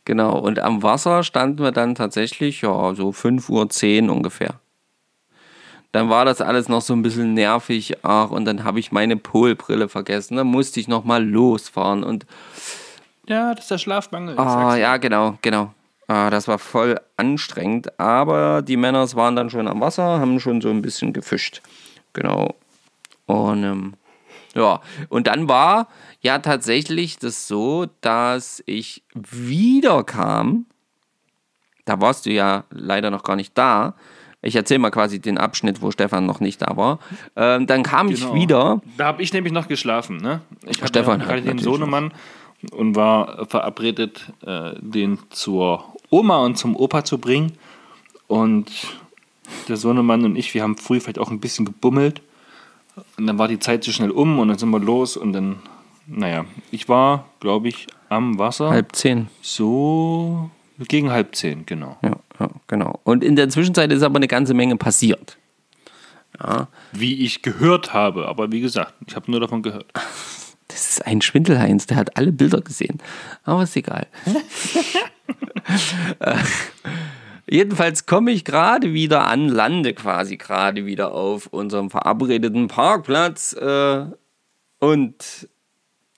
Genau, und am Wasser standen wir dann tatsächlich, ja, so 5.10 Uhr ungefähr. Dann war das alles noch so ein bisschen nervig, ach, und dann habe ich meine Polbrille vergessen. Dann musste ich nochmal losfahren und, Ja, das ist der Schlafmangel. ah, ja, genau, genau. Ah, das war voll anstrengend, aber die Männer waren dann schon am Wasser, haben schon so ein bisschen gefischt. Genau. Und, ähm, ja, und dann war ja tatsächlich das so, dass ich wieder kam. Da warst du ja leider noch gar nicht da. Ich erzähle mal quasi den Abschnitt, wo Stefan noch nicht da war. Ähm, dann kam Genau. ich wieder. Da habe ich nämlich noch geschlafen. Ne? Ich hatte Stefan ja gerade den Sohnemann und war verabredet, äh, den zur Oma und zum Opa zu bringen. Und der Sohnemann und ich, wir haben früh vielleicht auch ein bisschen gebummelt. Und dann war die Zeit so schnell um und dann sind wir los und dann, naja, ich war, glaube ich, am Wasser Halb zehn. so gegen halb zehn, genau. Ja, ja, genau. Und in der Zwischenzeit ist aber eine ganze Menge passiert. Wie ich gehört habe, aber wie gesagt, ich habe nur davon gehört. Das ist ein Schwindelheinz, der hat alle Bilder gesehen. Aber ist egal. Äh, Jedenfalls komme ich gerade wieder an, lande quasi gerade wieder auf unserem verabredeten Parkplatz äh, und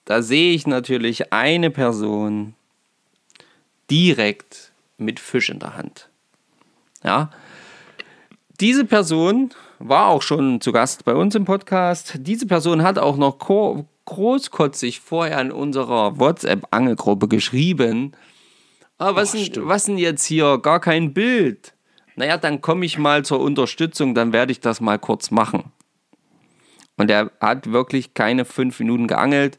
da sehe ich natürlich eine Person direkt mit Fisch in der Hand. Ja. Diese Person war auch schon zu Gast bei uns im Podcast. Diese Person hat auch noch großkotzig vorher in unserer WhatsApp-Angelgruppe geschrieben. Ah, was, oh, denn, was denn jetzt hier? Gar kein Bild. Naja, dann komme ich mal zur Unterstützung, dann werde ich das mal kurz machen. Und er hat wirklich keine fünf Minuten geangelt.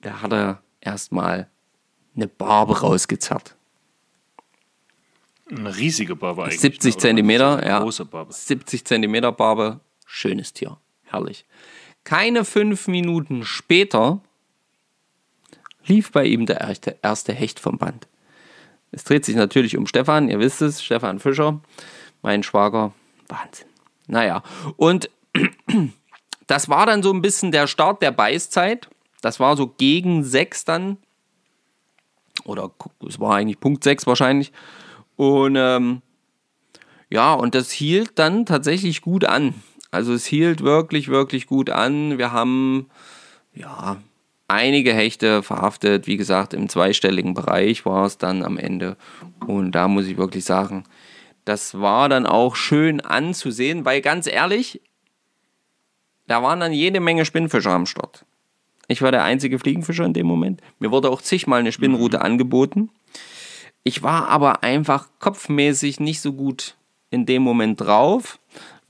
Da hat er erstmal eine Barbe rausgezerrt. Eine riesige Barbe eigentlich. 70 Zentimeter, ja. Große Barbe. 70 Zentimeter Barbe. Schönes Tier. Herrlich. Keine fünf Minuten später lief bei ihm der erste, Hecht vom Band. Es dreht sich natürlich um Stefan, ihr wisst es, Stefan Fischer, mein Schwager. Wahnsinn. Naja, und das war dann so ein bisschen der Start der Beißzeit. Das war so gegen sechs dann. Oder es war eigentlich Punkt sechs wahrscheinlich. Und ähm, ja, und das hielt dann tatsächlich gut an. Also es hielt wirklich, wirklich gut an. Wir haben ja einige Hechte verhaftet. Wie gesagt, im zweistelligen Bereich war es dann am Ende. Und da muss ich wirklich sagen, das war dann auch schön anzusehen, weil ganz ehrlich, da waren dann jede Menge Spinnfischer am Start. Ich war der einzige Fliegenfischer in dem Moment. Mir wurde auch zigmal eine Spinnroute mhm. angeboten. Ich war aber einfach kopfmäßig nicht so gut in dem Moment drauf.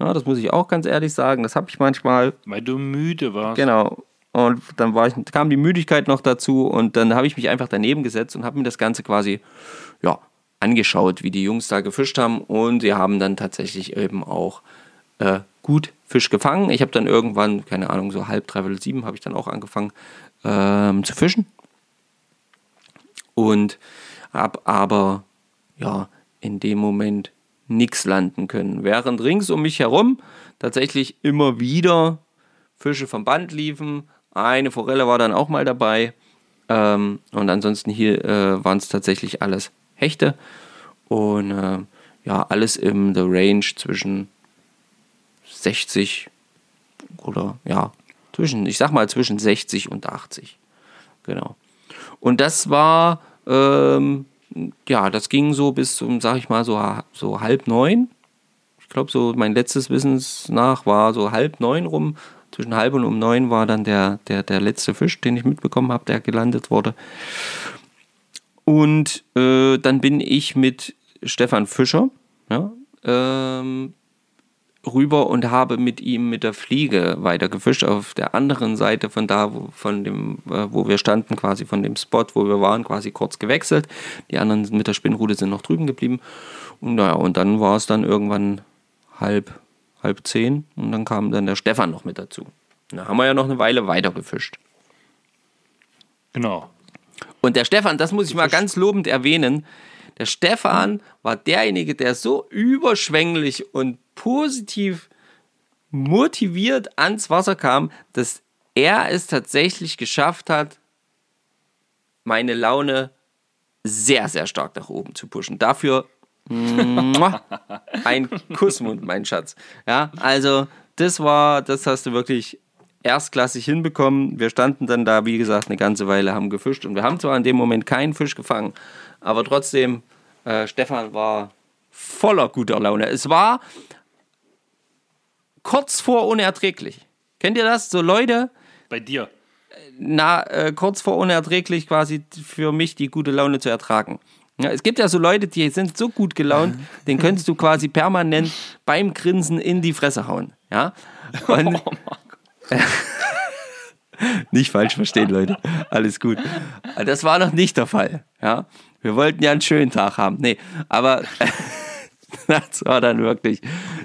Ja, das muss ich auch ganz ehrlich sagen. Das habe ich manchmal. Weil du müde warst. Genau. Und dann war ich, kam die Müdigkeit noch dazu und dann habe ich mich einfach daneben gesetzt und habe mir das Ganze quasi ja, angeschaut, wie die Jungs da gefischt haben. Und sie haben dann tatsächlich eben auch äh, gut Fisch gefangen. Ich habe dann irgendwann, keine Ahnung, so halb, dreiviertel sieben habe ich dann auch angefangen ähm, zu fischen. Und habe aber ja in dem Moment nichts landen können. Während rings um mich herum tatsächlich immer wieder Fische vom Band liefen. Eine Forelle war dann auch mal dabei. Ähm, und ansonsten hier äh, waren es tatsächlich alles Hechte. Und äh, ja, alles in der Range zwischen 60 oder ja, zwischen, ich sag mal zwischen 60 und 80. Genau. Und das war ähm, ja, das ging so bis um, sag ich mal, so, so halb neun. Ich glaube, so mein letztes Wissens nach war so halb neun rum. Zwischen halb und um neun war dann der, der, der letzte Fisch, den ich mitbekommen habe, der gelandet wurde. Und äh, dann bin ich mit Stefan Fischer ja, ähm, rüber und habe mit ihm mit der Fliege weiter gefischt auf der anderen Seite von da, wo, von dem, äh, wo wir standen, quasi von dem Spot, wo wir waren, quasi kurz gewechselt. Die anderen mit der Spinnrute sind noch drüben geblieben. Und naja, und dann war es dann irgendwann halb, halb zehn und dann kam dann der Stefan noch mit dazu. Da haben wir ja noch eine Weile weiter gefischt. Genau. Und der Stefan, das muss ich mal ganz lobend erwähnen, der Stefan war derjenige, der so überschwänglich und positiv motiviert ans Wasser kam, dass er es tatsächlich geschafft hat, meine Laune sehr, sehr stark nach oben zu pushen. Dafür ein Kussmund, mein Schatz. Ja, also das war, das hast du wirklich erstklassig hinbekommen. Wir standen dann da, wie gesagt, eine ganze Weile, haben gefischt und wir haben zwar in dem Moment keinen Fisch gefangen, aber trotzdem, äh, Stefan war voller guter Laune. Es war kurz vor unerträglich. Kennt ihr das? So Leute. Bei dir. Na, äh, kurz vor unerträglich quasi für mich die gute Laune zu ertragen. Ja, es gibt ja so Leute, die sind so gut gelaunt, den könntest du quasi permanent beim Grinsen in die Fresse hauen. Ja. Und, oh, nicht falsch verstehen, Leute. Alles gut. Das war noch nicht der Fall. Ja. Wir wollten ja einen schönen Tag haben. Nee, aber das war dann wirklich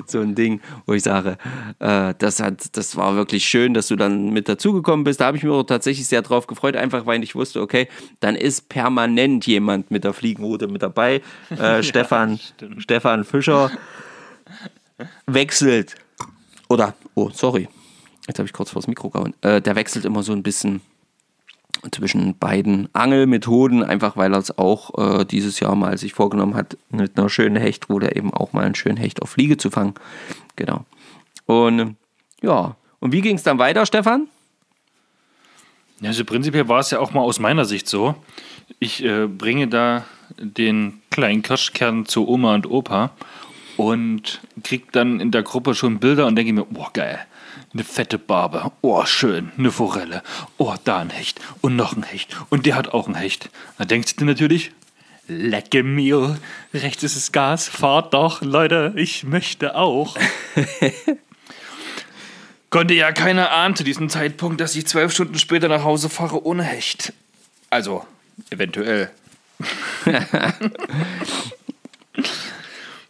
so ein Ding, wo ich sage, äh, das, hat, das war wirklich schön, dass du dann mit dazugekommen bist. Da habe ich mich auch tatsächlich sehr drauf gefreut, einfach weil ich wusste, okay, dann ist permanent jemand mit der Fliegenroute mit dabei. Äh, Stefan, Stefan Fischer wechselt. Oder, oh, sorry, jetzt habe ich kurz vors Mikro gehauen. Äh, der wechselt immer so ein bisschen zwischen beiden Angelmethoden, einfach weil er es auch äh, dieses Jahr mal sich vorgenommen hat, mit einer schönen Hechtrute eben auch mal einen schönen Hecht auf Fliege zu fangen. Genau. Und ja, und wie ging es dann weiter, Stefan? Also prinzipiell war es ja auch mal aus meiner Sicht so. Ich äh, bringe da den kleinen Kirschkern zu Oma und Opa und krieg dann in der Gruppe schon Bilder und denke mir, boah, geil, eine fette Barbe, oh, schön, eine Forelle, oh, da ein Hecht und noch ein Hecht und der hat auch ein Hecht. Da denkst du natürlich, lecke mir, rechts ist das Gas, fahrt doch, Leute, ich möchte auch. Konnte ja keiner ahnen zu diesem Zeitpunkt, dass ich zwölf Stunden später nach Hause fahre ohne Hecht. Also, eventuell.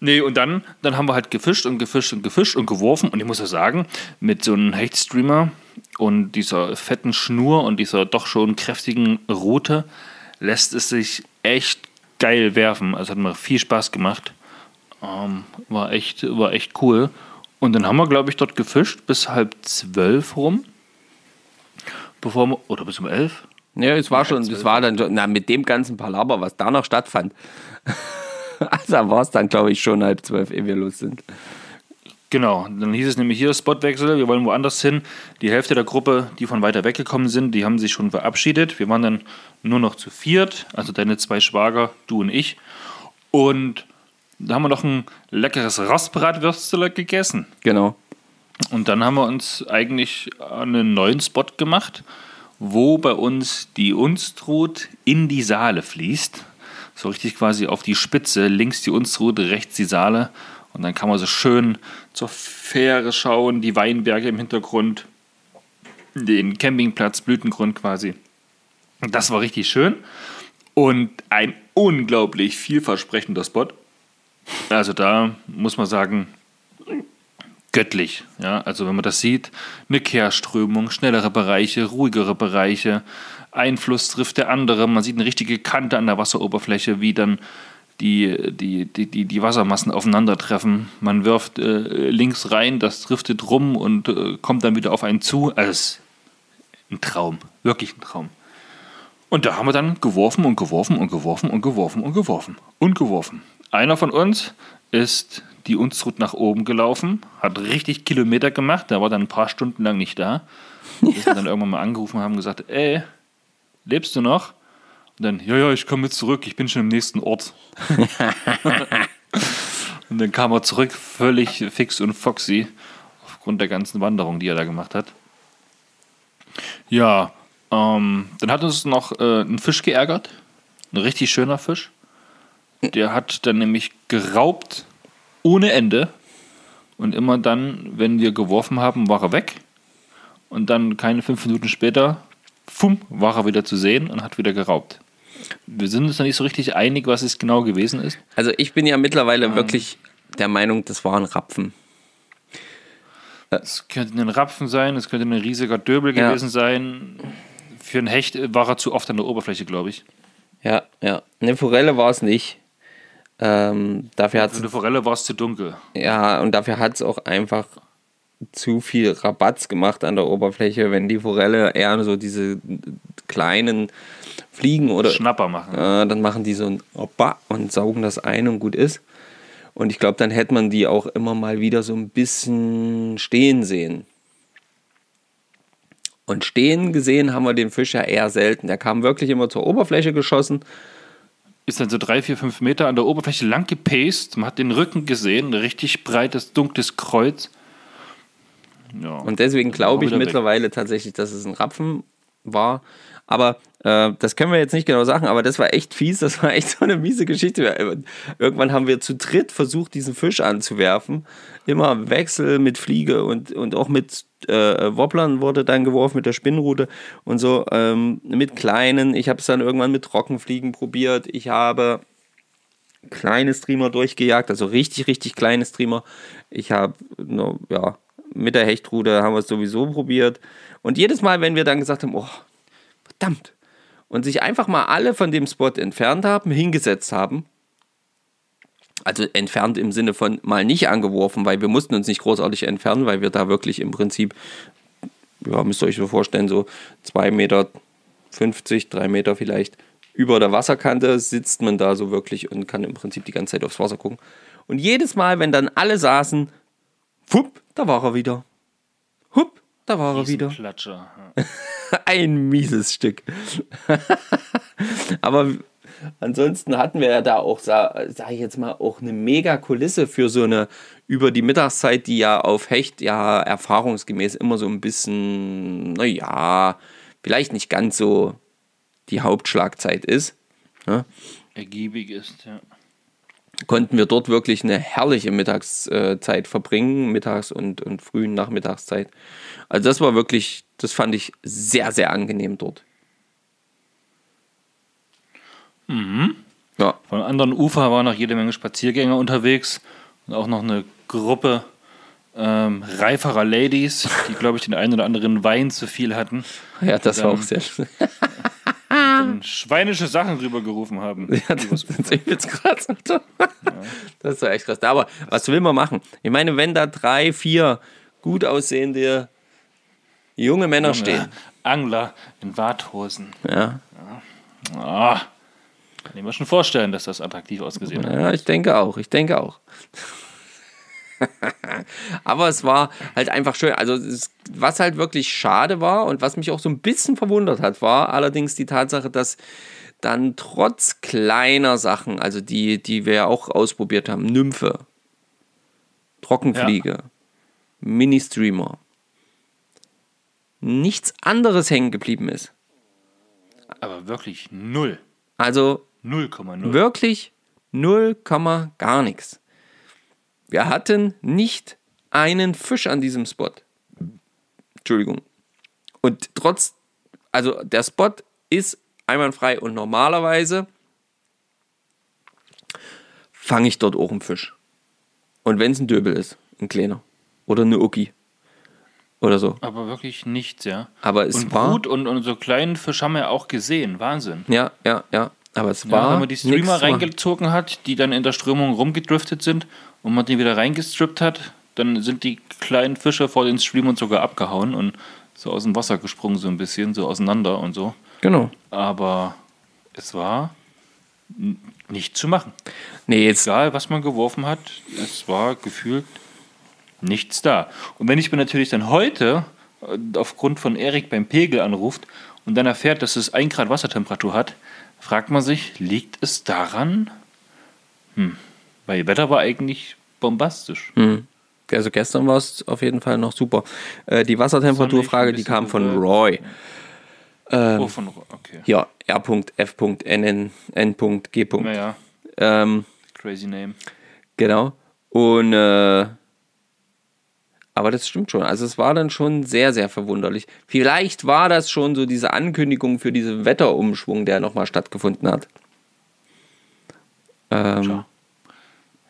nee, und dann, dann haben wir halt gefischt und gefischt und gefischt und geworfen. Und ich muss ja sagen, mit so einem Hechtstreamer und dieser fetten Schnur und dieser doch schon kräftigen Rute lässt es sich echt geil werfen. Also hat mir viel Spaß gemacht. Ähm, war, echt, war echt cool. Und dann haben wir, glaube ich, dort gefischt bis halb zwölf rum. Bevor wir, oder bis um elf? Ja, es war ja, schon, es war dann, na, mit dem ganzen Palaber, was da noch stattfand. also war es dann, glaube ich, schon halb zwölf, ehe wir los sind. Genau, dann hieß es nämlich hier Spotwechsel, wir wollen woanders hin. Die Hälfte der Gruppe, die von weiter weggekommen sind, die haben sich schon verabschiedet. Wir waren dann nur noch zu viert, also deine zwei Schwager, du und ich. Und da haben wir noch ein leckeres Rostbratwürstel gegessen. Genau. Und dann haben wir uns eigentlich einen neuen Spot gemacht wo bei uns die Unstrut in die Saale fließt. So richtig quasi auf die Spitze, links die Unstrut, rechts die Saale. Und dann kann man so schön zur Fähre schauen, die Weinberge im Hintergrund, den Campingplatz, Blütengrund quasi. Das war richtig schön und ein unglaublich vielversprechender Spot. Also da muss man sagen, göttlich. Ja? Also wenn man das sieht, eine Kehrströmung, schnellere Bereiche, ruhigere Bereiche, Einfluss trifft der andere, man sieht eine richtige Kante an der Wasseroberfläche, wie dann die, die, die, die, die Wassermassen aufeinandertreffen. Man wirft äh, links rein, das driftet rum und äh, kommt dann wieder auf einen zu. Also ein Traum, wirklich ein Traum. Und da haben wir dann geworfen und geworfen und geworfen und geworfen und geworfen und geworfen. Einer von uns ist die Unstrut nach oben gelaufen, hat richtig Kilometer gemacht, der war dann ein paar Stunden lang nicht da. Ja. Bis wir dann irgendwann mal angerufen haben und gesagt, ey, lebst du noch? Und dann, ja, ja, ich komme jetzt zurück, ich bin schon im nächsten Ort. und dann kam er zurück, völlig fix und foxy, aufgrund der ganzen Wanderung, die er da gemacht hat. Ja, ähm, dann hat uns noch äh, ein Fisch geärgert, ein richtig schöner Fisch. Der hat dann nämlich geraubt ohne Ende. Und immer dann, wenn wir geworfen haben, war er weg. Und dann keine fünf Minuten später, fumm, war er wieder zu sehen und hat wieder geraubt. Wir sind uns noch nicht so richtig einig, was es genau gewesen ist. Also ich bin ja mittlerweile ähm, wirklich der Meinung, das war ein Rapfen. Es könnte ein Rapfen sein, es könnte ein riesiger Döbel ja. gewesen sein. Für ein Hecht war er zu oft an der Oberfläche, glaube ich. Ja, ja. Eine Forelle war es nicht. Ähm, dafür hat's, Für eine Forelle war es zu dunkel. Ja, und dafür hat es auch einfach zu viel Rabatz gemacht an der Oberfläche, wenn die Forelle eher so diese kleinen Fliegen oder Schnapper machen. Äh, dann machen die so ein Opa und saugen das ein und gut ist. Und ich glaube, dann hätte man die auch immer mal wieder so ein bisschen stehen sehen. Und stehen gesehen haben wir den Fisch ja eher selten. Der kam wirklich immer zur Oberfläche geschossen ist dann so drei, vier, fünf Meter an der Oberfläche lang gepaced. Man hat den Rücken gesehen, ein richtig breites, dunkles Kreuz. Ja. Und deswegen glaube ich mittlerweile weg. tatsächlich, dass es ein Rapfen war. Aber äh, das können wir jetzt nicht genau sagen, aber das war echt fies, das war echt so eine miese Geschichte. Irgendwann haben wir zu dritt versucht, diesen Fisch anzuwerfen. Immer Wechsel mit Fliege und, und auch mit äh, Wobblern wurde dann geworfen mit der Spinnrute und so ähm, mit kleinen. Ich habe es dann irgendwann mit Trockenfliegen probiert. Ich habe kleine Streamer durchgejagt, also richtig, richtig kleine Streamer. Ich habe, ja, mit der Hechtrute haben wir es sowieso probiert. Und jedes Mal, wenn wir dann gesagt haben, oh, verdammt, und sich einfach mal alle von dem Spot entfernt haben, hingesetzt haben, also entfernt im Sinne von mal nicht angeworfen, weil wir mussten uns nicht großartig entfernen, weil wir da wirklich im Prinzip, ja, müsst ihr euch so vorstellen, so 2,50 Meter 50, 3 Meter vielleicht über der Wasserkante sitzt man da so wirklich und kann im Prinzip die ganze Zeit aufs Wasser gucken. Und jedes Mal, wenn dann alle saßen, fupp, da war er wieder. Hupp, da war er wieder. Klatscher. Ein mieses Stück. Aber ansonsten hatten wir ja da auch, sage sag ich jetzt mal, auch eine mega Kulisse für so eine über die Mittagszeit, die ja auf Hecht ja erfahrungsgemäß immer so ein bisschen, naja, vielleicht nicht ganz so die Hauptschlagzeit ist. Ne? Ergiebig ist, ja. Konnten wir dort wirklich eine herrliche Mittagszeit verbringen, mittags und, und frühen Nachmittagszeit. Also das war wirklich, das fand ich sehr, sehr angenehm dort. Ja, Von anderen Ufer waren noch jede Menge Spaziergänger unterwegs und auch noch eine Gruppe ähm, reiferer Ladies, die, glaube ich, den einen oder anderen Wein zu viel hatten. ja das war auch sehr schön. dann schweinische Sachen rübergerufen haben. Ja, das ist übelst krass. Alter. Das ist doch echt krass. Aber was will man machen? Ich meine, wenn da drei, vier gut aussehende junge Männer stehen, Angler in Warthosen. ja, Ah, kann ich mir schon vorstellen, dass das attraktiv ausgesehen hat. ja, ich denke auch, ich denke auch. Aber es war halt einfach schön. Also, es, was halt wirklich schade war und was mich auch so ein bisschen verwundert hat, war allerdings die Tatsache, dass dann trotz kleiner Sachen, also die, die wir ja auch ausprobiert haben, Nymphe, Trockenfliege, Mini-Streamer, nichts anderes hängen geblieben ist. Aber wirklich null. Also 0,0. Wirklich 0, gar nichts. Wir hatten nicht einen Fisch an diesem Spot. Entschuldigung. Und trotz, also der Spot ist einwandfrei und normalerweise fange ich dort auch einen Fisch. Und wenn es ein Döbel ist, ein kleiner. Oder eine Uki. Oder so. Aber wirklich nichts, ja. Aber es und war. Brut und, und so kleinen Fisch haben wir auch gesehen. Wahnsinn. Ja, ja, ja. Aber es Ja, war. wenn man die Streamer reingezogen hat, die dann in der Strömung rumgedriftet sind und man die wieder reingestrippt hat, dann sind die kleinen Fische vor den Streamern sogar abgehauen und so aus dem Wasser gesprungen, so ein bisschen, so auseinander und so. Genau. Aber es war nicht zu machen. Nee, jetzt. Egal, was man geworfen hat, es war gefühlt nichts da. Und wenn ich mir natürlich dann heute äh, aufgrund von Erik beim Pegel anruft und dann erfährt, dass es 1 Grad Wassertemperatur hat, fragt man sich, liegt es daran? Hm, weil Wetter war eigentlich bombastisch. Also gestern war es auf jeden Fall noch super. Äh, die Wassertemperaturfrage, die kam von Roy. Ähm. oh, von, okay. Ja, R.F.N.N.G. Naja, Ähm, crazy name. genau. Und äh, aber das stimmt schon. Also es war dann schon sehr, sehr verwunderlich. Vielleicht war das schon so diese Ankündigung für diesen Wetterumschwung, der nochmal stattgefunden hat. Ähm, Tja.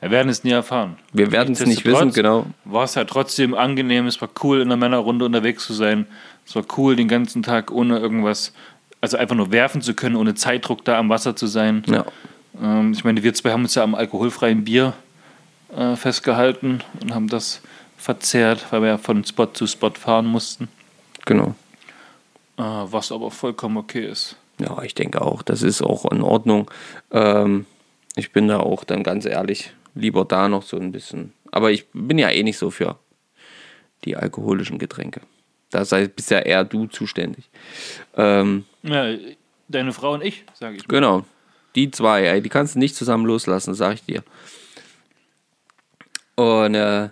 Wir werden es nie erfahren. wir werden es nicht wissen, genau. War es ja trotzdem angenehm, es war cool, in der Männerrunde unterwegs zu sein. Es war cool, den ganzen Tag ohne irgendwas, also einfach nur werfen zu können, ohne Zeitdruck da am Wasser zu sein. Ja. Ähm, ich meine, wir zwei haben uns ja am alkoholfreien Bier äh, festgehalten und haben das verzehrt, weil wir ja von Spot zu Spot fahren mussten. Genau. Äh, was aber vollkommen okay ist. Ja, ich denke auch, das ist auch in Ordnung. Ähm, ich bin da auch dann ganz ehrlich, lieber da noch so ein bisschen. Aber ich bin ja eh nicht so für die alkoholischen Getränke. Da sei bist ja eher du zuständig. Ähm, Ja, deine Frau und ich, sage ich. genau. Die zwei, ey, die kannst du nicht zusammen loslassen, sag ich dir. Und äh,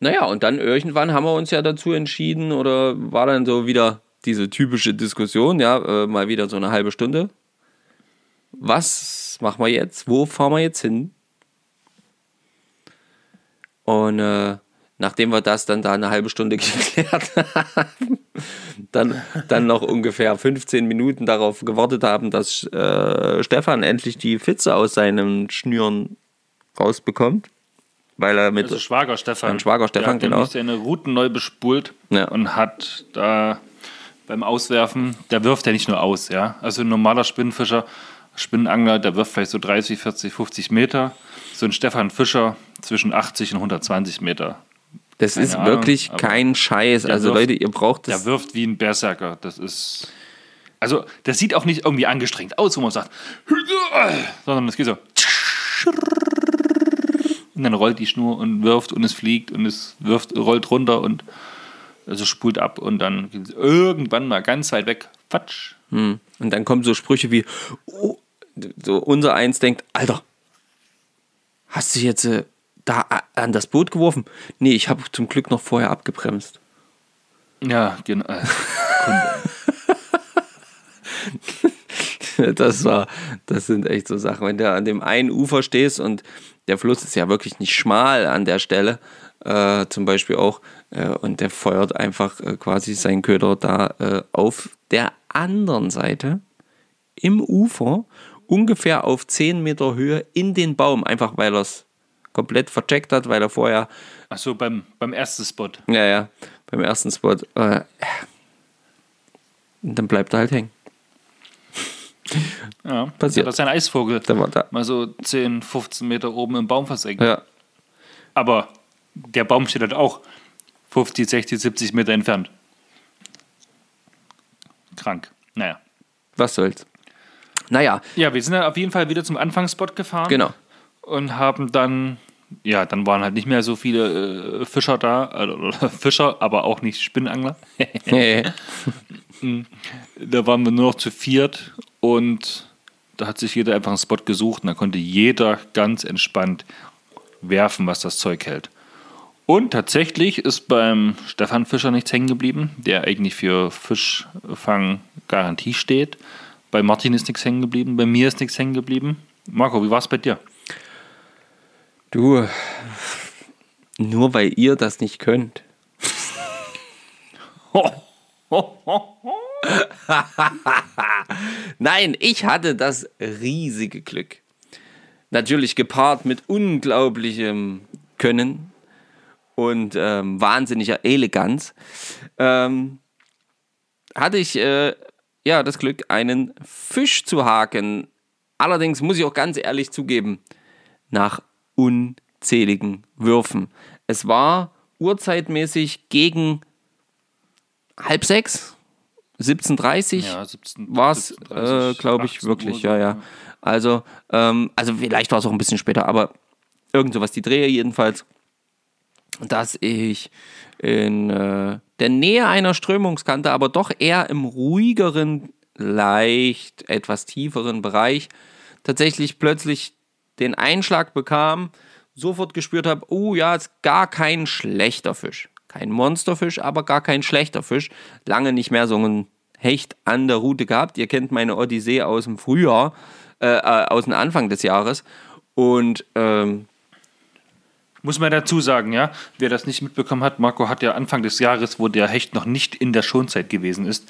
naja, und dann irgendwann haben wir uns ja dazu entschieden, oder war dann so wieder diese typische Diskussion, ja, äh, mal wieder so eine halbe Stunde. Was machen wir jetzt? Wo fahren wir jetzt hin? Und äh, nachdem wir das dann da eine halbe Stunde geklärt haben, dann, dann noch ungefähr 15 Minuten darauf gewartet haben, dass äh, Stefan endlich die Fitze aus seinen Schnüren rausbekommt. Weil er mit. Also Schwager Stefan. Schwager Stefan, der genau. nämlich seine Routen neu bespult Ja. und hat da beim Auswerfen, der wirft ja nicht nur aus, ja. Also ein normaler Spinnenfischer, Spinnenangler, der wirft vielleicht so 30, 40, 50 Meter. So ein Stefan Fischer zwischen 80 und 120 Meter. das keine ist Ahnung, wirklich kein Scheiß. Also wirft- Leute, ihr braucht Der das. wirft wie ein Berserker. Das ist Also, das sieht auch nicht irgendwie angestrengt aus, wo man sagt, sondern es geht so. Und dann rollt die Schnur und wirft und es fliegt und es wirft, rollt runter und also spult ab und dann geht es irgendwann mal ganz weit weg. Fatsch. Und dann kommen so Sprüche wie, oh, so unser Eins denkt, Alter, hast du jetzt äh, da an das Boot geworfen? Nee, ich habe zum Glück noch vorher abgebremst. Ja, genau. Das war, das sind echt so Sachen. Wenn du an dem einen Ufer stehst und der Fluss ist ja wirklich nicht schmal an der Stelle, äh, zum Beispiel auch, äh, und der feuert einfach äh, quasi seinen Köder da äh, auf der anderen Seite im Ufer, ungefähr auf 10 Meter Höhe in den Baum, einfach weil er es komplett vercheckt hat, weil er vorher Achso, beim, beim ersten Spot. ja, ja, beim ersten Spot. Äh, und dann bleibt er halt hängen. Ja, Passiert. Das ist ein Eisvogel. Der war da. Mal so 10, 15 Meter oben im Baum versenkt. Ja, Aber der Baum steht halt auch 50, 60, 70 Meter entfernt. Krank. Naja. was soll's. Naja, Ja, wir sind dann auf jeden Fall wieder zum Anfangsspot gefahren. genau. Und haben dann, ja, dann waren halt nicht mehr so viele äh, Fischer da. Also, Fischer, aber auch nicht Spinnangler. da waren wir nur noch zu viert und da hat sich jeder einfach einen Spot gesucht und da konnte jeder ganz entspannt werfen, was das Zeug hält. Und tatsächlich ist beim Stefan Fischer nichts hängen geblieben, der eigentlich für Fischfang Garantie steht. Bei Martin ist nichts hängen geblieben, bei mir ist nichts hängen geblieben. Marco, wie war es bei dir? Du, nur weil ihr das nicht könnt. Nein, ich hatte das riesige Glück. Natürlich gepaart mit unglaublichem Können und ähm, wahnsinniger Eleganz. Ähm, hatte ich äh, ja das Glück, einen Fisch zu haken. Allerdings muss ich auch ganz ehrlich zugeben, nach unzähligen Würfen. Es war urzeitmäßig gegen halb sechs, 17.30 Ja, 17, war es, 17:30, äh, glaube ich, 18 wirklich, Uhr, ja, ja. Also, ähm, also vielleicht war es auch ein bisschen später, aber irgend sowas, die Drehe jedenfalls, dass ich in äh, der Nähe einer Strömungskante, aber doch eher im ruhigeren, leicht etwas tieferen Bereich tatsächlich plötzlich den Einschlag bekam, sofort gespürt habe, oh ja, ist gar kein schlechter Fisch. Kein Monsterfisch, aber gar kein schlechter Fisch. Lange nicht mehr so ein Hecht an der Route gehabt. Ihr kennt meine Odyssee aus dem Frühjahr, äh, äh, aus dem Anfang des Jahres. Und ähm, Muss man dazu sagen, ja, wer das nicht mitbekommen hat, Marco hat ja Anfang des Jahres, wo der Hecht noch nicht in der Schonzeit gewesen ist,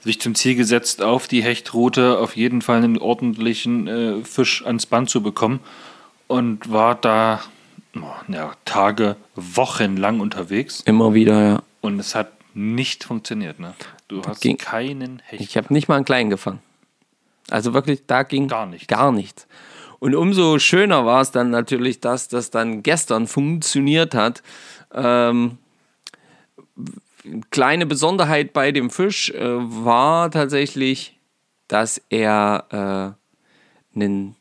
sich zum Ziel gesetzt, auf die Hechtroute auf jeden Fall einen ordentlichen äh, Fisch ans Band zu bekommen und war da oh, ja, Tage, Wochen lang unterwegs immer wieder, ja. und es hat nicht funktioniert. Ne? Du hast ging- keinen Hecht. Ich habe nicht mal einen kleinen gefangen. Also wirklich, da ging Gar nichts. Gar nichts. Und umso schöner war es dann natürlich, dass das dann gestern funktioniert hat. Ähm, kleine Besonderheit bei dem Fisch äh, war tatsächlich, dass er äh, einen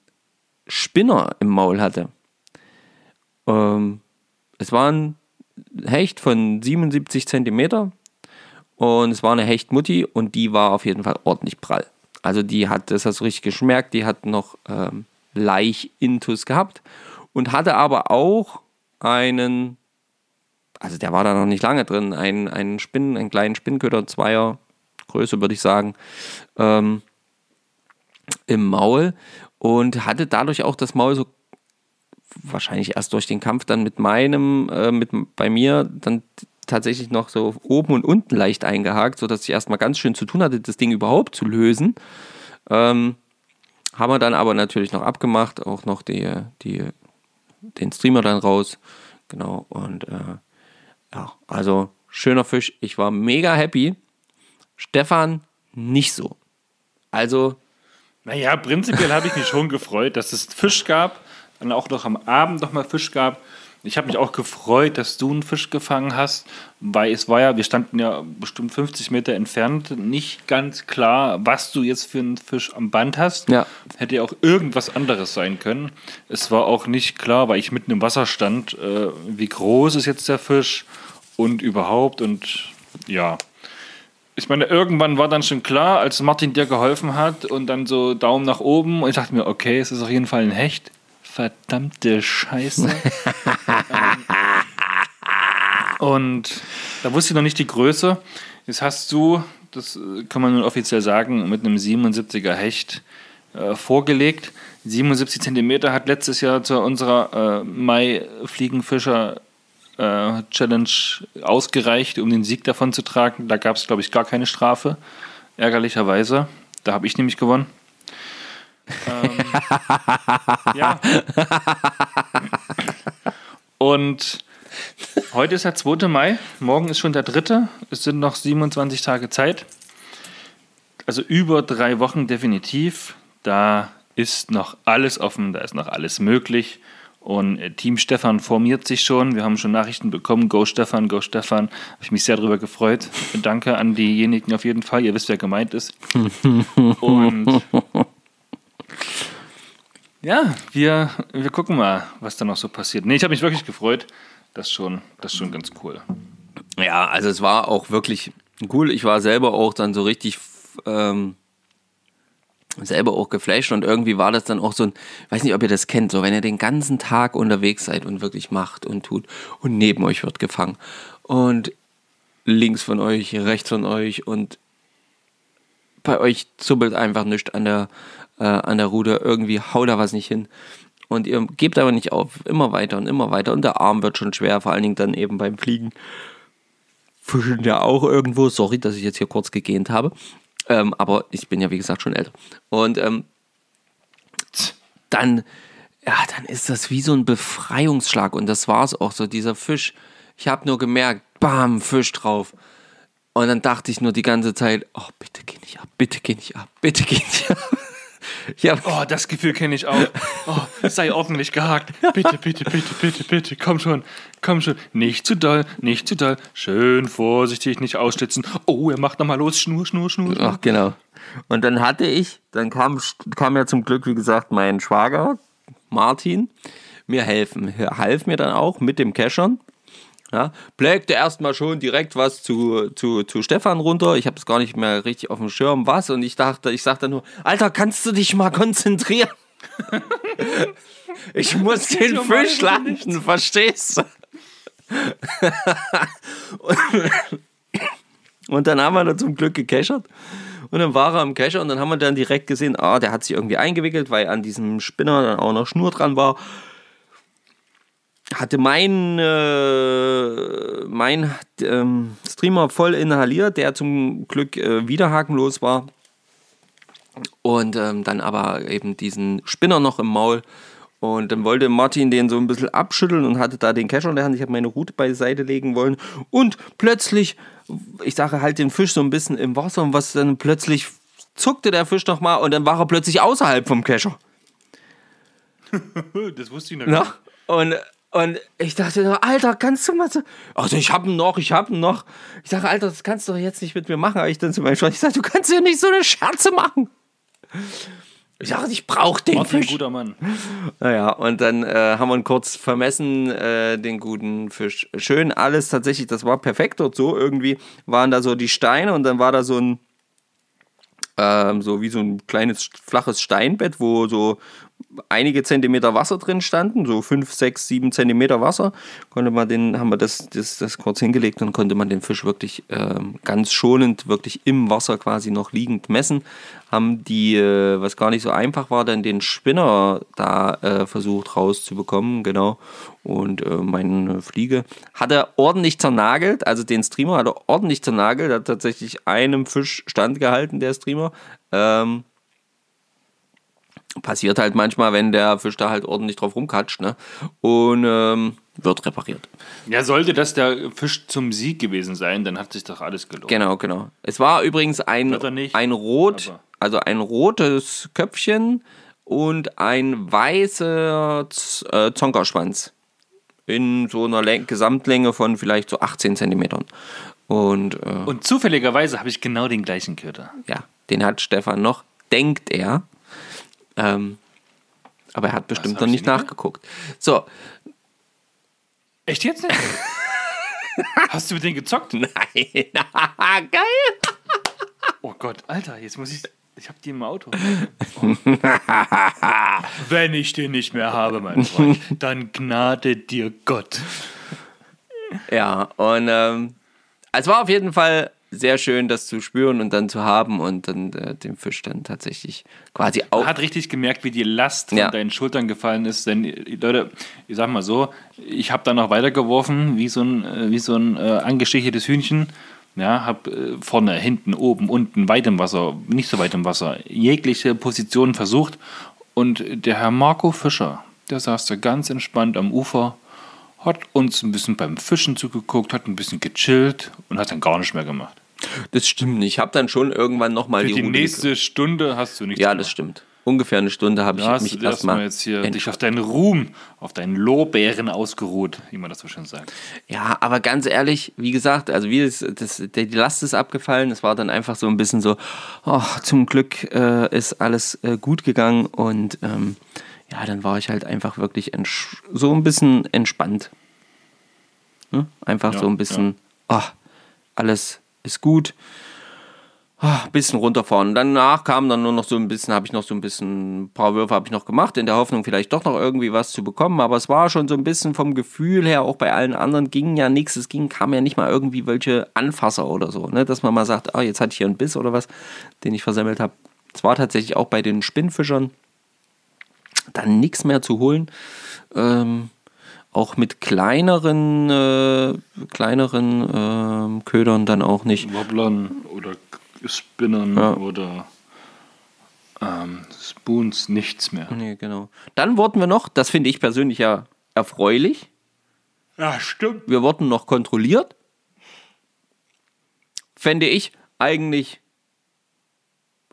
Spinner im Maul hatte. Ähm, es war ein Hecht von 77 Zentimeter und es war eine Hechtmutti und die war auf jeden Fall ordentlich prall. Also die hat, das hast du richtig geschmerkt, die hat noch ähm, Laich-Intus gehabt und hatte aber auch einen, also der war da noch nicht lange drin, einen, einen Spinnen, einen kleinen Spinnköder, Zweier Größe würde ich sagen, ähm, im Maul und hatte dadurch auch das Maul so wahrscheinlich erst durch den Kampf dann mit meinem, äh, mit bei mir dann tatsächlich noch so oben und unten leicht eingehakt, sodass ich erstmal ganz schön zu tun hatte, das Ding überhaupt zu lösen. Ähm, haben wir dann aber natürlich noch abgemacht, auch noch die, die, den Streamer dann raus. Genau, und äh, ja, also schöner Fisch. Ich war mega happy. Stefan nicht so. Also, Naja, prinzipiell habe ich mich schon gefreut, dass es Fisch gab, dann auch noch am Abend noch mal Fisch gab. Ich habe mich auch gefreut, dass du einen Fisch gefangen hast, weil es war ja, wir standen ja bestimmt 50 Meter entfernt, nicht ganz klar, was du jetzt für einen Fisch am Band hast. Ja. Hätte ja auch irgendwas anderes sein können. Es war auch nicht klar, weil ich mitten im Wasser stand, äh, wie groß ist jetzt der Fisch und überhaupt und ja. Ich meine, irgendwann war dann schon klar, als Martin dir geholfen hat und dann so Daumen nach oben und ich dachte mir, okay, es ist auf jeden Fall ein Hecht. Verdammte Scheiße. und da wusste ich noch nicht die Größe. Jetzt hast du, das kann man nun offiziell sagen, mit einem 77er Hecht äh, vorgelegt. 77 Zentimeter hat letztes Jahr zu unserer äh, Mai-Fliegenfischer äh, Challenge ausgereicht, um den Sieg davon zu tragen. Da gab es, glaube ich, gar keine Strafe. Ärgerlicherweise. Da habe ich nämlich gewonnen. ähm, ja. Und heute ist der 2. Mai, morgen ist schon der 3. Es sind noch 27 Tage Zeit. Also über drei Wochen definitiv. Da ist noch alles offen, da ist noch alles möglich. Und äh, Team Stefan formiert sich schon. Wir haben schon Nachrichten bekommen. Go Stefan, go Stefan. Habe ich mich sehr darüber gefreut. Danke an diejenigen auf jeden Fall. Ihr wisst, wer gemeint ist. Und ja, wir, wir gucken mal, was da noch so passiert. Nee, ich habe mich wirklich gefreut. Das schon, das schon ganz cool. Ja, also es war auch wirklich cool. Ich war selber auch dann so richtig ähm, selber auch geflasht und irgendwie war das dann auch so ein, weiß nicht, ob ihr das kennt, so wenn ihr den ganzen Tag unterwegs seid und wirklich macht und tut und neben euch wird gefangen und links von euch, rechts von euch und bei euch zuppelt einfach nichts an der, äh, an der Ruder, irgendwie haut da was nicht hin. Und ihr gebt aber nicht auf, immer weiter und immer weiter. Und der Arm wird schon schwer, vor allen Dingen dann eben beim Fliegen. Fischen ja auch irgendwo. Sorry, dass ich jetzt hier kurz gegähnt habe. Ähm, aber ich bin ja, wie gesagt, schon älter. Und ähm, dann, ja, dann ist das wie so ein Befreiungsschlag. Und das war es auch so, dieser Fisch. Ich habe nur gemerkt, bam, Fisch drauf. Und dann dachte ich nur die ganze Zeit, oh, bitte geh nicht ab, bitte geh nicht ab, bitte geh nicht ab. Ja. Oh, das Gefühl kenne ich auch. Oh, sei ordentlich gehakt. Bitte, bitte, bitte, bitte, bitte. Komm schon, komm schon. Nicht zu doll, nicht zu doll. Schön vorsichtig, nicht ausschlitzen. Oh, er macht nochmal los. Schnur, Schnur, Schnur. Ach, genau. Und dann hatte ich, dann kam, kam ja zum Glück, wie gesagt, mein Schwager, Martin, mir helfen. Er half mir dann auch mit dem Cashern. Ja, plägte erstmal schon direkt was zu, zu, zu Stefan runter. Ich habe es gar nicht mehr richtig auf dem Schirm, was. Und ich dachte, ich sagte nur, Alter, kannst du dich mal konzentrieren? ich muss den Fisch landen, verstehst du? und dann haben wir da zum Glück gecachert. Und dann war er am Cacher und dann haben wir dann direkt gesehen, ah, der hat sich irgendwie eingewickelt, weil an diesem Spinner dann auch noch Schnur dran war hatte mein, äh, mein ähm, Streamer voll inhaliert, der zum Glück äh, wieder hakenlos war. Und ähm, dann aber eben diesen Spinner noch im Maul. Und dann wollte Martin den so ein bisschen abschütteln und hatte da den Kescher in der Hand. Ich habe meine Route beiseite legen wollen. Und plötzlich, ich sage halt den Fisch so ein bisschen im Wasser und was dann plötzlich zuckte der Fisch nochmal und dann war er plötzlich außerhalb vom Kescher. das wusste ich noch nicht. Und und ich dachte nur, Alter, kannst du mal so. Also ich hab ihn noch, ich hab ihn noch. Ich sage, Alter, das kannst du doch jetzt nicht mit mir machen. Aber ich dann zu meinem Schwester, ich sage, du kannst ja nicht so eine Scherze machen. Ich sage, ich brauche den Martin, Fisch. guter Mann. Naja, und dann äh, haben wir ihn kurz vermessen, äh, den guten Fisch. Schön alles tatsächlich, das war perfekt dort so. Irgendwie waren da so die Steine und dann war da so ein, ähm, so wie so ein kleines flaches Steinbett, wo so einige Zentimeter Wasser drin standen, so 5, 6, 7 Zentimeter Wasser, konnte man den, haben wir das, das, das kurz hingelegt und konnte man den Fisch wirklich äh, ganz schonend, wirklich im Wasser quasi noch liegend messen. Haben die, äh, was gar nicht so einfach war, dann den Spinner da äh, versucht rauszubekommen, genau. Und äh, meine Fliege hat er ordentlich zernagelt, also den Streamer hat er ordentlich zernagelt, hat tatsächlich einem Fisch standgehalten, der Streamer. Ähm, passiert halt manchmal, wenn der Fisch da halt ordentlich drauf rumkatscht, ne? Und ähm, wird repariert. Ja, sollte das der Fisch zum Sieg gewesen sein, dann hat sich doch alles gelohnt. Genau, genau. Es war übrigens ein, nicht, ein rot, also ein rotes Köpfchen und ein weißer äh, Zonkerschwanz. In so einer Läng Gesamtlänge von vielleicht so 18 Zentimetern. Und, äh, Und zufälligerweise habe ich genau den gleichen Köder. ja, den hat Stefan noch, denkt er. Ähm, aber er hat bestimmt noch nicht? nachgeguckt. So, Echt jetzt nicht? Hast du mit denen gezockt? nein. Geil. Oh Gott, Alter, jetzt muss ich. Ich hab die im Auto. Oh. Wenn ich den nicht mehr habe, mein Freund, dann gnade dir Gott. Ja, und ähm, es war auf jeden Fall sehr schön, das zu spüren und dann zu haben und dann äh, den Fisch dann tatsächlich quasi auch. Man hat richtig gemerkt, wie die Last von Ja. deinen Schultern gefallen ist. Denn, äh, Leute, ich sag mal so, ich habe da noch weitergeworfen, wie so ein, äh, wie so ein äh, angeschichtes Hühnchen. Ja, hab äh, vorne, hinten, oben, unten, weit im Wasser, nicht so weit im Wasser, jegliche Positionen versucht. Und der Herr Marco Fischer, der saß da ganz entspannt am Ufer, hat uns ein bisschen beim Fischen zugeguckt, hat ein bisschen gechillt und hat dann gar nicht mehr gemacht. Das stimmt nicht. Ich habe dann schon irgendwann nochmal die, die Rute nächste Stunde hast du nichts Ja, das stimmt. Ungefähr eine Stunde habe ich hast mich erstmal jetzt hier dich auf deinen Ruhm, auf deinen Lorbeeren ausgeruht, wie man das so schön sagt. Ja, aber ganz ehrlich, wie gesagt, also wie das, das, die Last ist abgefallen. Es war dann einfach so ein bisschen so, oh, zum Glück äh, ist alles äh, gut gegangen und ähm, ja, dann war ich halt einfach wirklich so ein bisschen entspannt. Ne? Einfach Ja, so ein bisschen, ah, alles ist gut. Ah, bisschen runterfahren. Danach kam dann nur noch so ein bisschen, habe ich noch so ein bisschen, ein paar Würfe habe ich noch gemacht, in der Hoffnung, vielleicht doch noch irgendwie was zu bekommen. Aber es war schon so ein bisschen vom Gefühl her, auch bei allen anderen ging ja nichts. Es ging, kam ja nicht mal irgendwie welche Anfasser oder so, ne? dass man mal sagt, ah, jetzt hatte ich hier einen Biss oder was, den ich versemmelt habe. Es war tatsächlich auch bei den Spinnfischern dann nichts mehr zu holen. Ähm, auch mit kleineren, äh, kleineren ähm, Ködern dann auch nicht. Wobblern oder Spinnern Ja. oder ähm, Spoons, nichts mehr. Nee, genau. Dann wurden wir noch, das finde ich persönlich ja erfreulich, Ja, stimmt. wir wurden noch kontrolliert. Fände ich eigentlich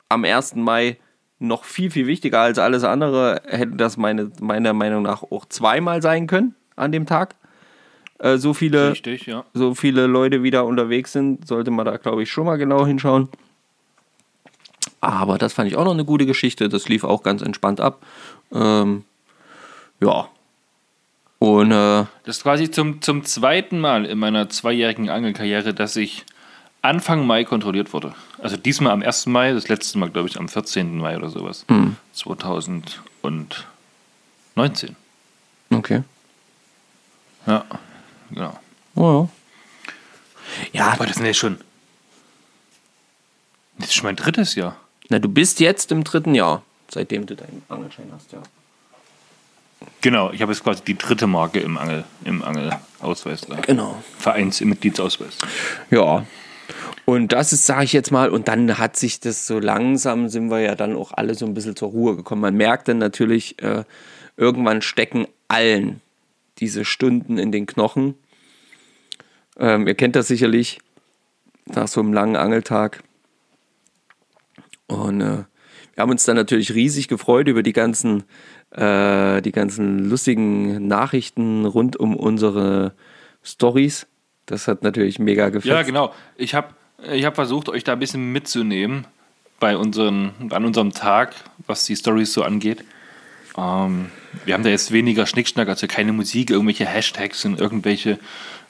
am 1. Mai noch viel, viel wichtiger als alles andere. Hätte das meine, meiner Meinung nach auch zweimal sein können an dem Tag. Äh, so viele Richtig, ja. so viele Leute wieder unterwegs sind, sollte man da, glaube ich, schon mal genau hinschauen. Aber das fand ich auch noch eine gute Geschichte. Das lief auch ganz entspannt ab. Ähm, ja. Und äh, Das ist quasi zum, zum zweiten Mal in meiner zweijährigen Angelkarriere, dass ich Anfang Mai kontrolliert wurde. Also diesmal am 1. Mai, das letzte Mal, glaube ich, am 14. Mai oder sowas. 2019. okay. Ja, genau. Oh, ja. ja, Aber das sind ja schon. Das ist schon mein drittes Jahr. na, du bist jetzt im dritten Jahr, seitdem du deinen Angelschein hast, ja. Genau, ich habe jetzt quasi die dritte Marke im Angel, im Angelausweis da. Genau. Vereinsmitgliedsausweis. Ja. Und das ist, sage ich jetzt mal, und dann hat sich das so langsam, sind wir ja dann auch alle so ein bisschen zur Ruhe gekommen. Man merkt dann natürlich, äh, irgendwann stecken allen diese Stunden in den Knochen. Ähm, ihr kennt das sicherlich nach so einem langen Angeltag. Und äh, wir haben uns dann natürlich riesig gefreut über die ganzen, äh, die ganzen lustigen Nachrichten rund um unsere Stories. Das hat natürlich mega gefällt. Ja, genau. Ich habe ich hab versucht, euch da ein bisschen mitzunehmen bei unseren, an unserem Tag, was die Stories so angeht. Ähm, wir haben da jetzt weniger Schnickschnack, also keine Musik, irgendwelche Hashtags und irgendwelche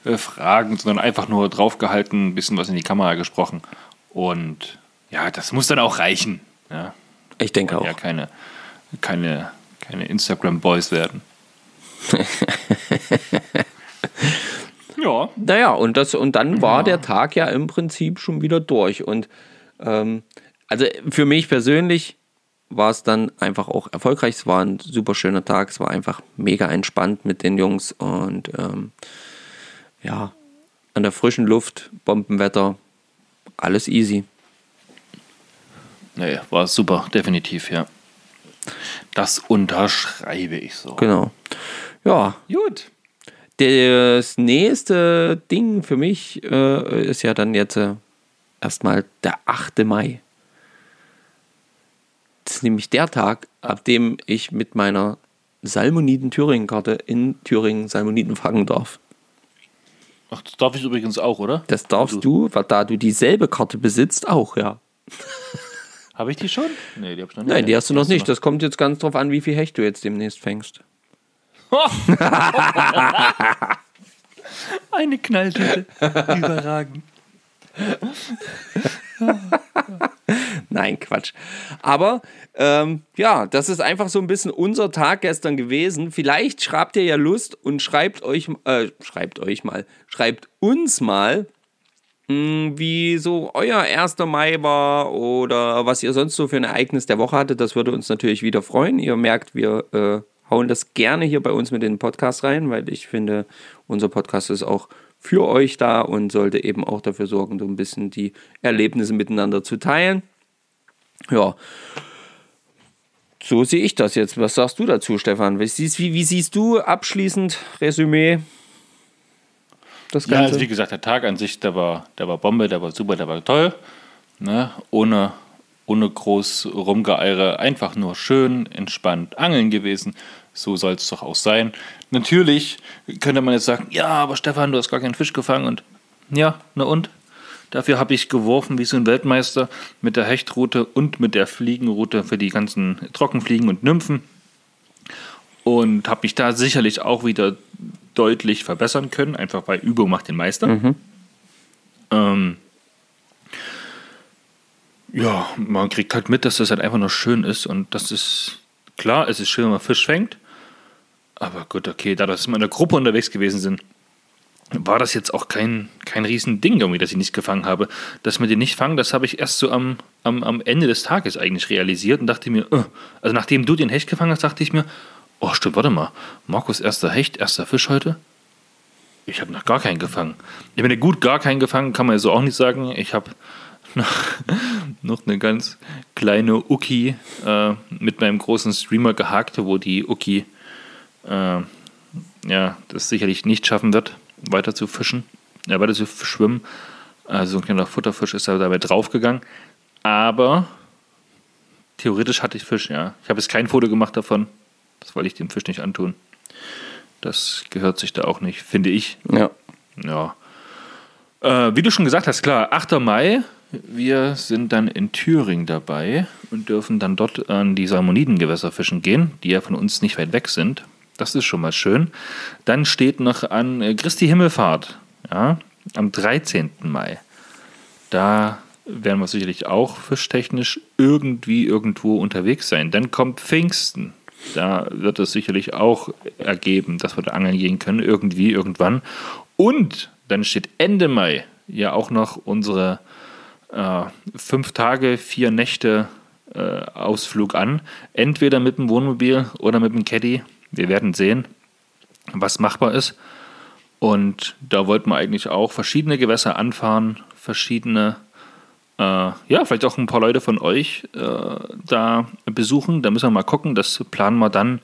äh, Fragen, sondern einfach nur draufgehalten, ein bisschen was in die Kamera gesprochen. Und ja, das muss dann auch reichen. Ja, Ich denke auch. ja keine, keine, keine Instagram-Boys werden. ja, Naja, und, das, und dann war der Tag ja im Prinzip schon wieder durch. Und ähm, also für mich persönlich war es dann einfach auch erfolgreich. Es war ein super schöner Tag. Es war einfach mega entspannt mit den Jungs und ähm, ja, an der frischen Luft, Bombenwetter, alles easy. nee, war super, definitiv, ja. Das unterschreibe ich so. Genau. Ja, Gut. Das nächste Ding für mich äh, ist ja dann jetzt äh, erstmal der 8. Mai. Ist nämlich der Tag, ab dem ich mit meiner Salmoniden-Thüringen-Karte in Thüringen Salmoniden fangen darf. Ach, das darf ich übrigens auch, oder? Das darfst du, weil da du dieselbe Karte besitzt, auch, ja. Habe ich die schon? Nee, die habe ich noch nicht. Nein, die hast du noch nicht. Das kommt jetzt ganz drauf an, wie viel Hecht du jetzt demnächst fängst. Eine Knalltüte. Überragend. Nein, Quatsch. Aber ähm, ja, das ist einfach so ein bisschen unser Tag gestern gewesen. Vielleicht schreibt ihr ja Lust und schreibt euch, äh, schreibt euch mal, schreibt uns mal, mh, hm, wie so euer 1. Mai war oder was ihr sonst so für ein Ereignis der Woche hattet. Das würde uns natürlich wieder freuen. Ihr merkt, wir äh, hauen das gerne hier bei uns mit in den Podcast rein, weil ich finde, unser Podcast ist auch für euch da und sollte eben auch dafür sorgen, so ein bisschen die Erlebnisse miteinander zu teilen. Ja. So sehe ich das jetzt. Was sagst du dazu, Stefan? Wie siehst, wie, wie siehst du abschließend Resümee? Das Ganze? Ja, also wie gesagt, der Tag an sich, der war, der war Bombe, der war super, der war toll. Ne? Ohne, ohne groß Rumgeeire, einfach nur schön, entspannt angeln gewesen. So soll es doch auch sein. Natürlich könnte man jetzt sagen, ja, aber Stefan, du hast gar keinen Fisch gefangen und ja, na und? Dafür habe ich geworfen wie so ein Weltmeister mit der Hechtroute und mit der Fliegenroute für die ganzen Trockenfliegen und Nymphen. Und habe mich da sicherlich auch wieder deutlich verbessern können, einfach weil Übung macht den Meister. Mhm. Ähm, ja, man kriegt halt mit, dass das halt einfach nur schön ist und das ist klar, es ist schön, wenn man Fisch fängt. Aber gut, okay, da dass wir in der Gruppe unterwegs gewesen sind, war das jetzt auch kein, kein Riesending irgendwie, dass ich nicht gefangen habe. Dass wir den nicht fangen, das habe ich erst so am, am, am Ende des Tages eigentlich realisiert und dachte mir, uh, also nachdem du den Hecht gefangen hast, dachte ich mir, oh stimmt, warte mal, Markus erster Hecht, erster Fisch heute? Ich habe noch gar keinen gefangen. Ich meine, gut, gar keinen gefangen, kann man ja so auch nicht sagen. Ich habe noch, noch eine ganz kleine Uki äh, mit meinem großen Streamer gehakt, wo die Uki äh, ja, das sicherlich nicht schaffen wird, weiter zu fischen, äh, weiter zu schwimmen. Also ein kleiner Futterfisch ist da dabei draufgegangen. Aber theoretisch hatte ich Fisch, ja. Ich habe jetzt kein Foto gemacht davon. Das wollte ich dem Fisch nicht antun. Das gehört sich da auch nicht, finde ich. Ja. Ja. Äh, wie du schon gesagt hast, klar, 8. Mai. Wir sind dann in Thüringen dabei und dürfen dann dort an die Salmonidengewässer fischen gehen, die ja von uns nicht weit weg sind. Das ist schon mal schön. Dann steht noch an äh, Christi Himmelfahrt, ja, am 13. Mai. Da werden wir sicherlich auch fischtechnisch irgendwie irgendwo unterwegs sein. Dann kommt Pfingsten. Da wird es sicherlich auch ergeben, dass wir da angeln gehen können, irgendwie, irgendwann. Und dann steht Ende Mai ja auch noch unsere äh, fünf Tage, vier Nächte äh, Ausflug an. Entweder mit dem Wohnmobil oder mit dem Caddy wir werden sehen, was machbar ist. Und da wollten wir eigentlich auch verschiedene Gewässer anfahren, verschiedene, äh, ja, vielleicht auch ein paar Leute von euch äh, da besuchen. Da müssen wir mal gucken. Das planen wir dann,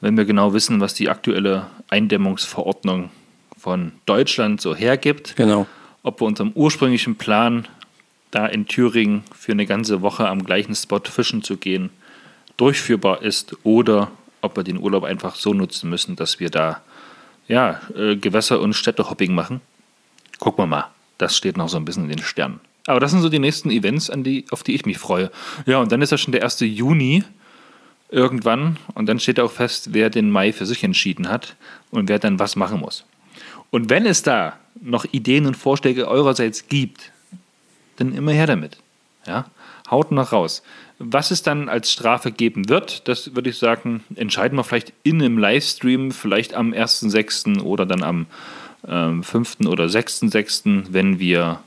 wenn wir genau wissen, was die aktuelle Eindämmungsverordnung von Deutschland so hergibt. Genau. Ob wir unserem ursprünglichen Plan, da in Thüringen für eine ganze Woche am gleichen Spot fischen zu gehen, durchführbar ist oder ob wir den Urlaub einfach so nutzen müssen, dass wir da ja, äh, Gewässer- und Städtehopping machen. Gucken wir mal. Das steht noch so ein bisschen in den Sternen. Aber das sind so die nächsten Events, an die, auf die ich mich freue. Ja, und dann ist ja schon der 1. Juni irgendwann. Und dann steht auch fest, wer den Mai für sich entschieden hat und wer dann was machen muss. Und wenn es da noch Ideen und Vorschläge eurerseits gibt, dann immer her damit. Ja? Haut noch raus. Was es dann als Strafe geben wird, das würde ich sagen, entscheiden wir vielleicht in einem Livestream, vielleicht am 1.6. oder dann am ähm, 5. oder 6.6., wenn wir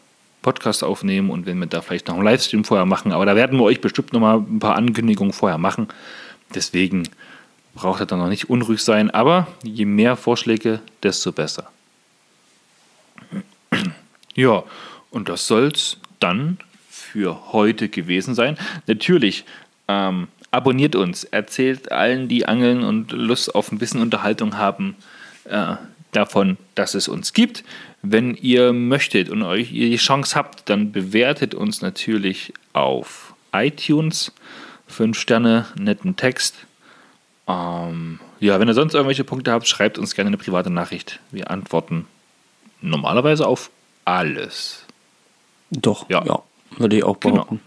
Podcast aufnehmen und wenn wir da vielleicht noch einen Livestream vorher machen. Aber da werden wir euch bestimmt noch mal ein paar Ankündigungen vorher machen. Deswegen braucht ihr dann noch nicht unruhig sein. Aber je mehr Vorschläge, desto besser. Ja, und das soll es dann für heute gewesen sein. Natürlich, ähm, abonniert uns, erzählt allen, die angeln und Lust auf ein bisschen Unterhaltung haben, äh, davon, dass es uns gibt. Wenn ihr möchtet und euch die Chance habt, dann bewertet uns natürlich auf iTunes. Fünf Sterne, netten Text. Ähm, ja, wenn ihr sonst irgendwelche Punkte habt, schreibt uns gerne eine private Nachricht. Wir antworten normalerweise auf alles. Doch, Ja. ja, würde ich auch Genau. behaupten.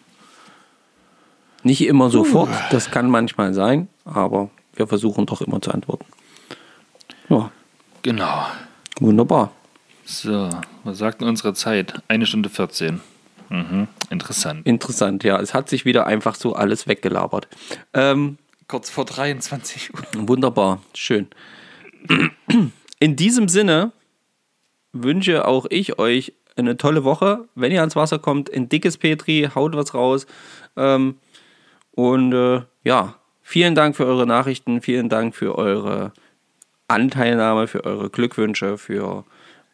Nicht immer sofort, das kann manchmal sein, aber wir versuchen doch immer zu antworten. Ja, Genau. wunderbar. So, was sagt denn unsere Zeit? Eine Stunde 14. Mhm, interessant. Interessant, ja. Es hat sich wieder einfach so alles weggelabert. Ähm, Kurz vor 23 Uhr. wunderbar, schön. In diesem Sinne wünsche auch ich euch eine tolle Woche. Wenn ihr ans Wasser kommt, ein dickes Petri, haut was raus. Ähm, und äh, ja, vielen Dank für eure Nachrichten, vielen Dank für eure Anteilnahme, für eure Glückwünsche, für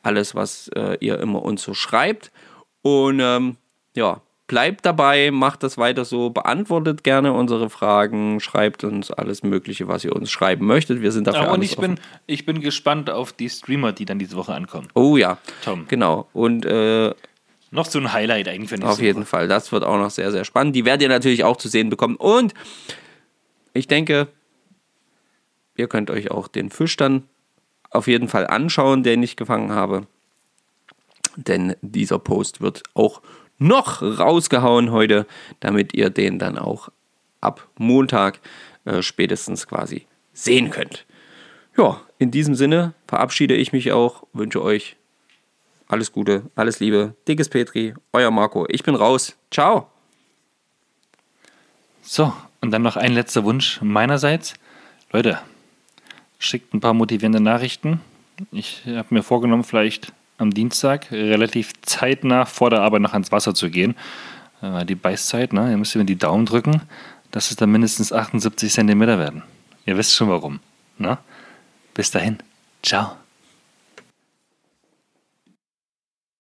alles, was äh, ihr immer uns so schreibt. Und ähm, ja, bleibt dabei, macht das weiter so, beantwortet gerne unsere Fragen, schreibt uns alles Mögliche, was ihr uns schreiben möchtet. Wir sind dafür Aber und ich offen. bin, ich bin gespannt auf die Streamer, die dann diese Woche ankommen. Oh ja, Tom. genau. Und äh, Noch so ein Highlight eigentlich auf jeden Fall, das wird auch noch sehr, sehr spannend. Die werdet ihr natürlich auch zu sehen bekommen. Und ich denke, ihr könnt euch auch den Fisch dann auf jeden Fall anschauen, den ich gefangen habe. Denn dieser Post wird auch noch rausgehauen heute, damit ihr den dann auch ab Montag äh, spätestens quasi sehen könnt. Ja, in diesem Sinne verabschiede ich mich auch, wünsche euch alles Gute, alles Liebe, dickes Petri, euer Marco. Ich bin raus. Ciao. So, und dann noch ein letzter Wunsch meinerseits. Leute, schickt ein paar motivierende Nachrichten. Ich habe mir vorgenommen, vielleicht am Dienstag relativ zeitnah vor der Arbeit noch ans Wasser zu gehen. Äh, Die Beißzeit, ne? Ihr müsst mir die Daumen drücken, dass es dann mindestens 78 Zentimeter werden. Ihr wisst schon warum. Ne? Bis dahin. Ciao.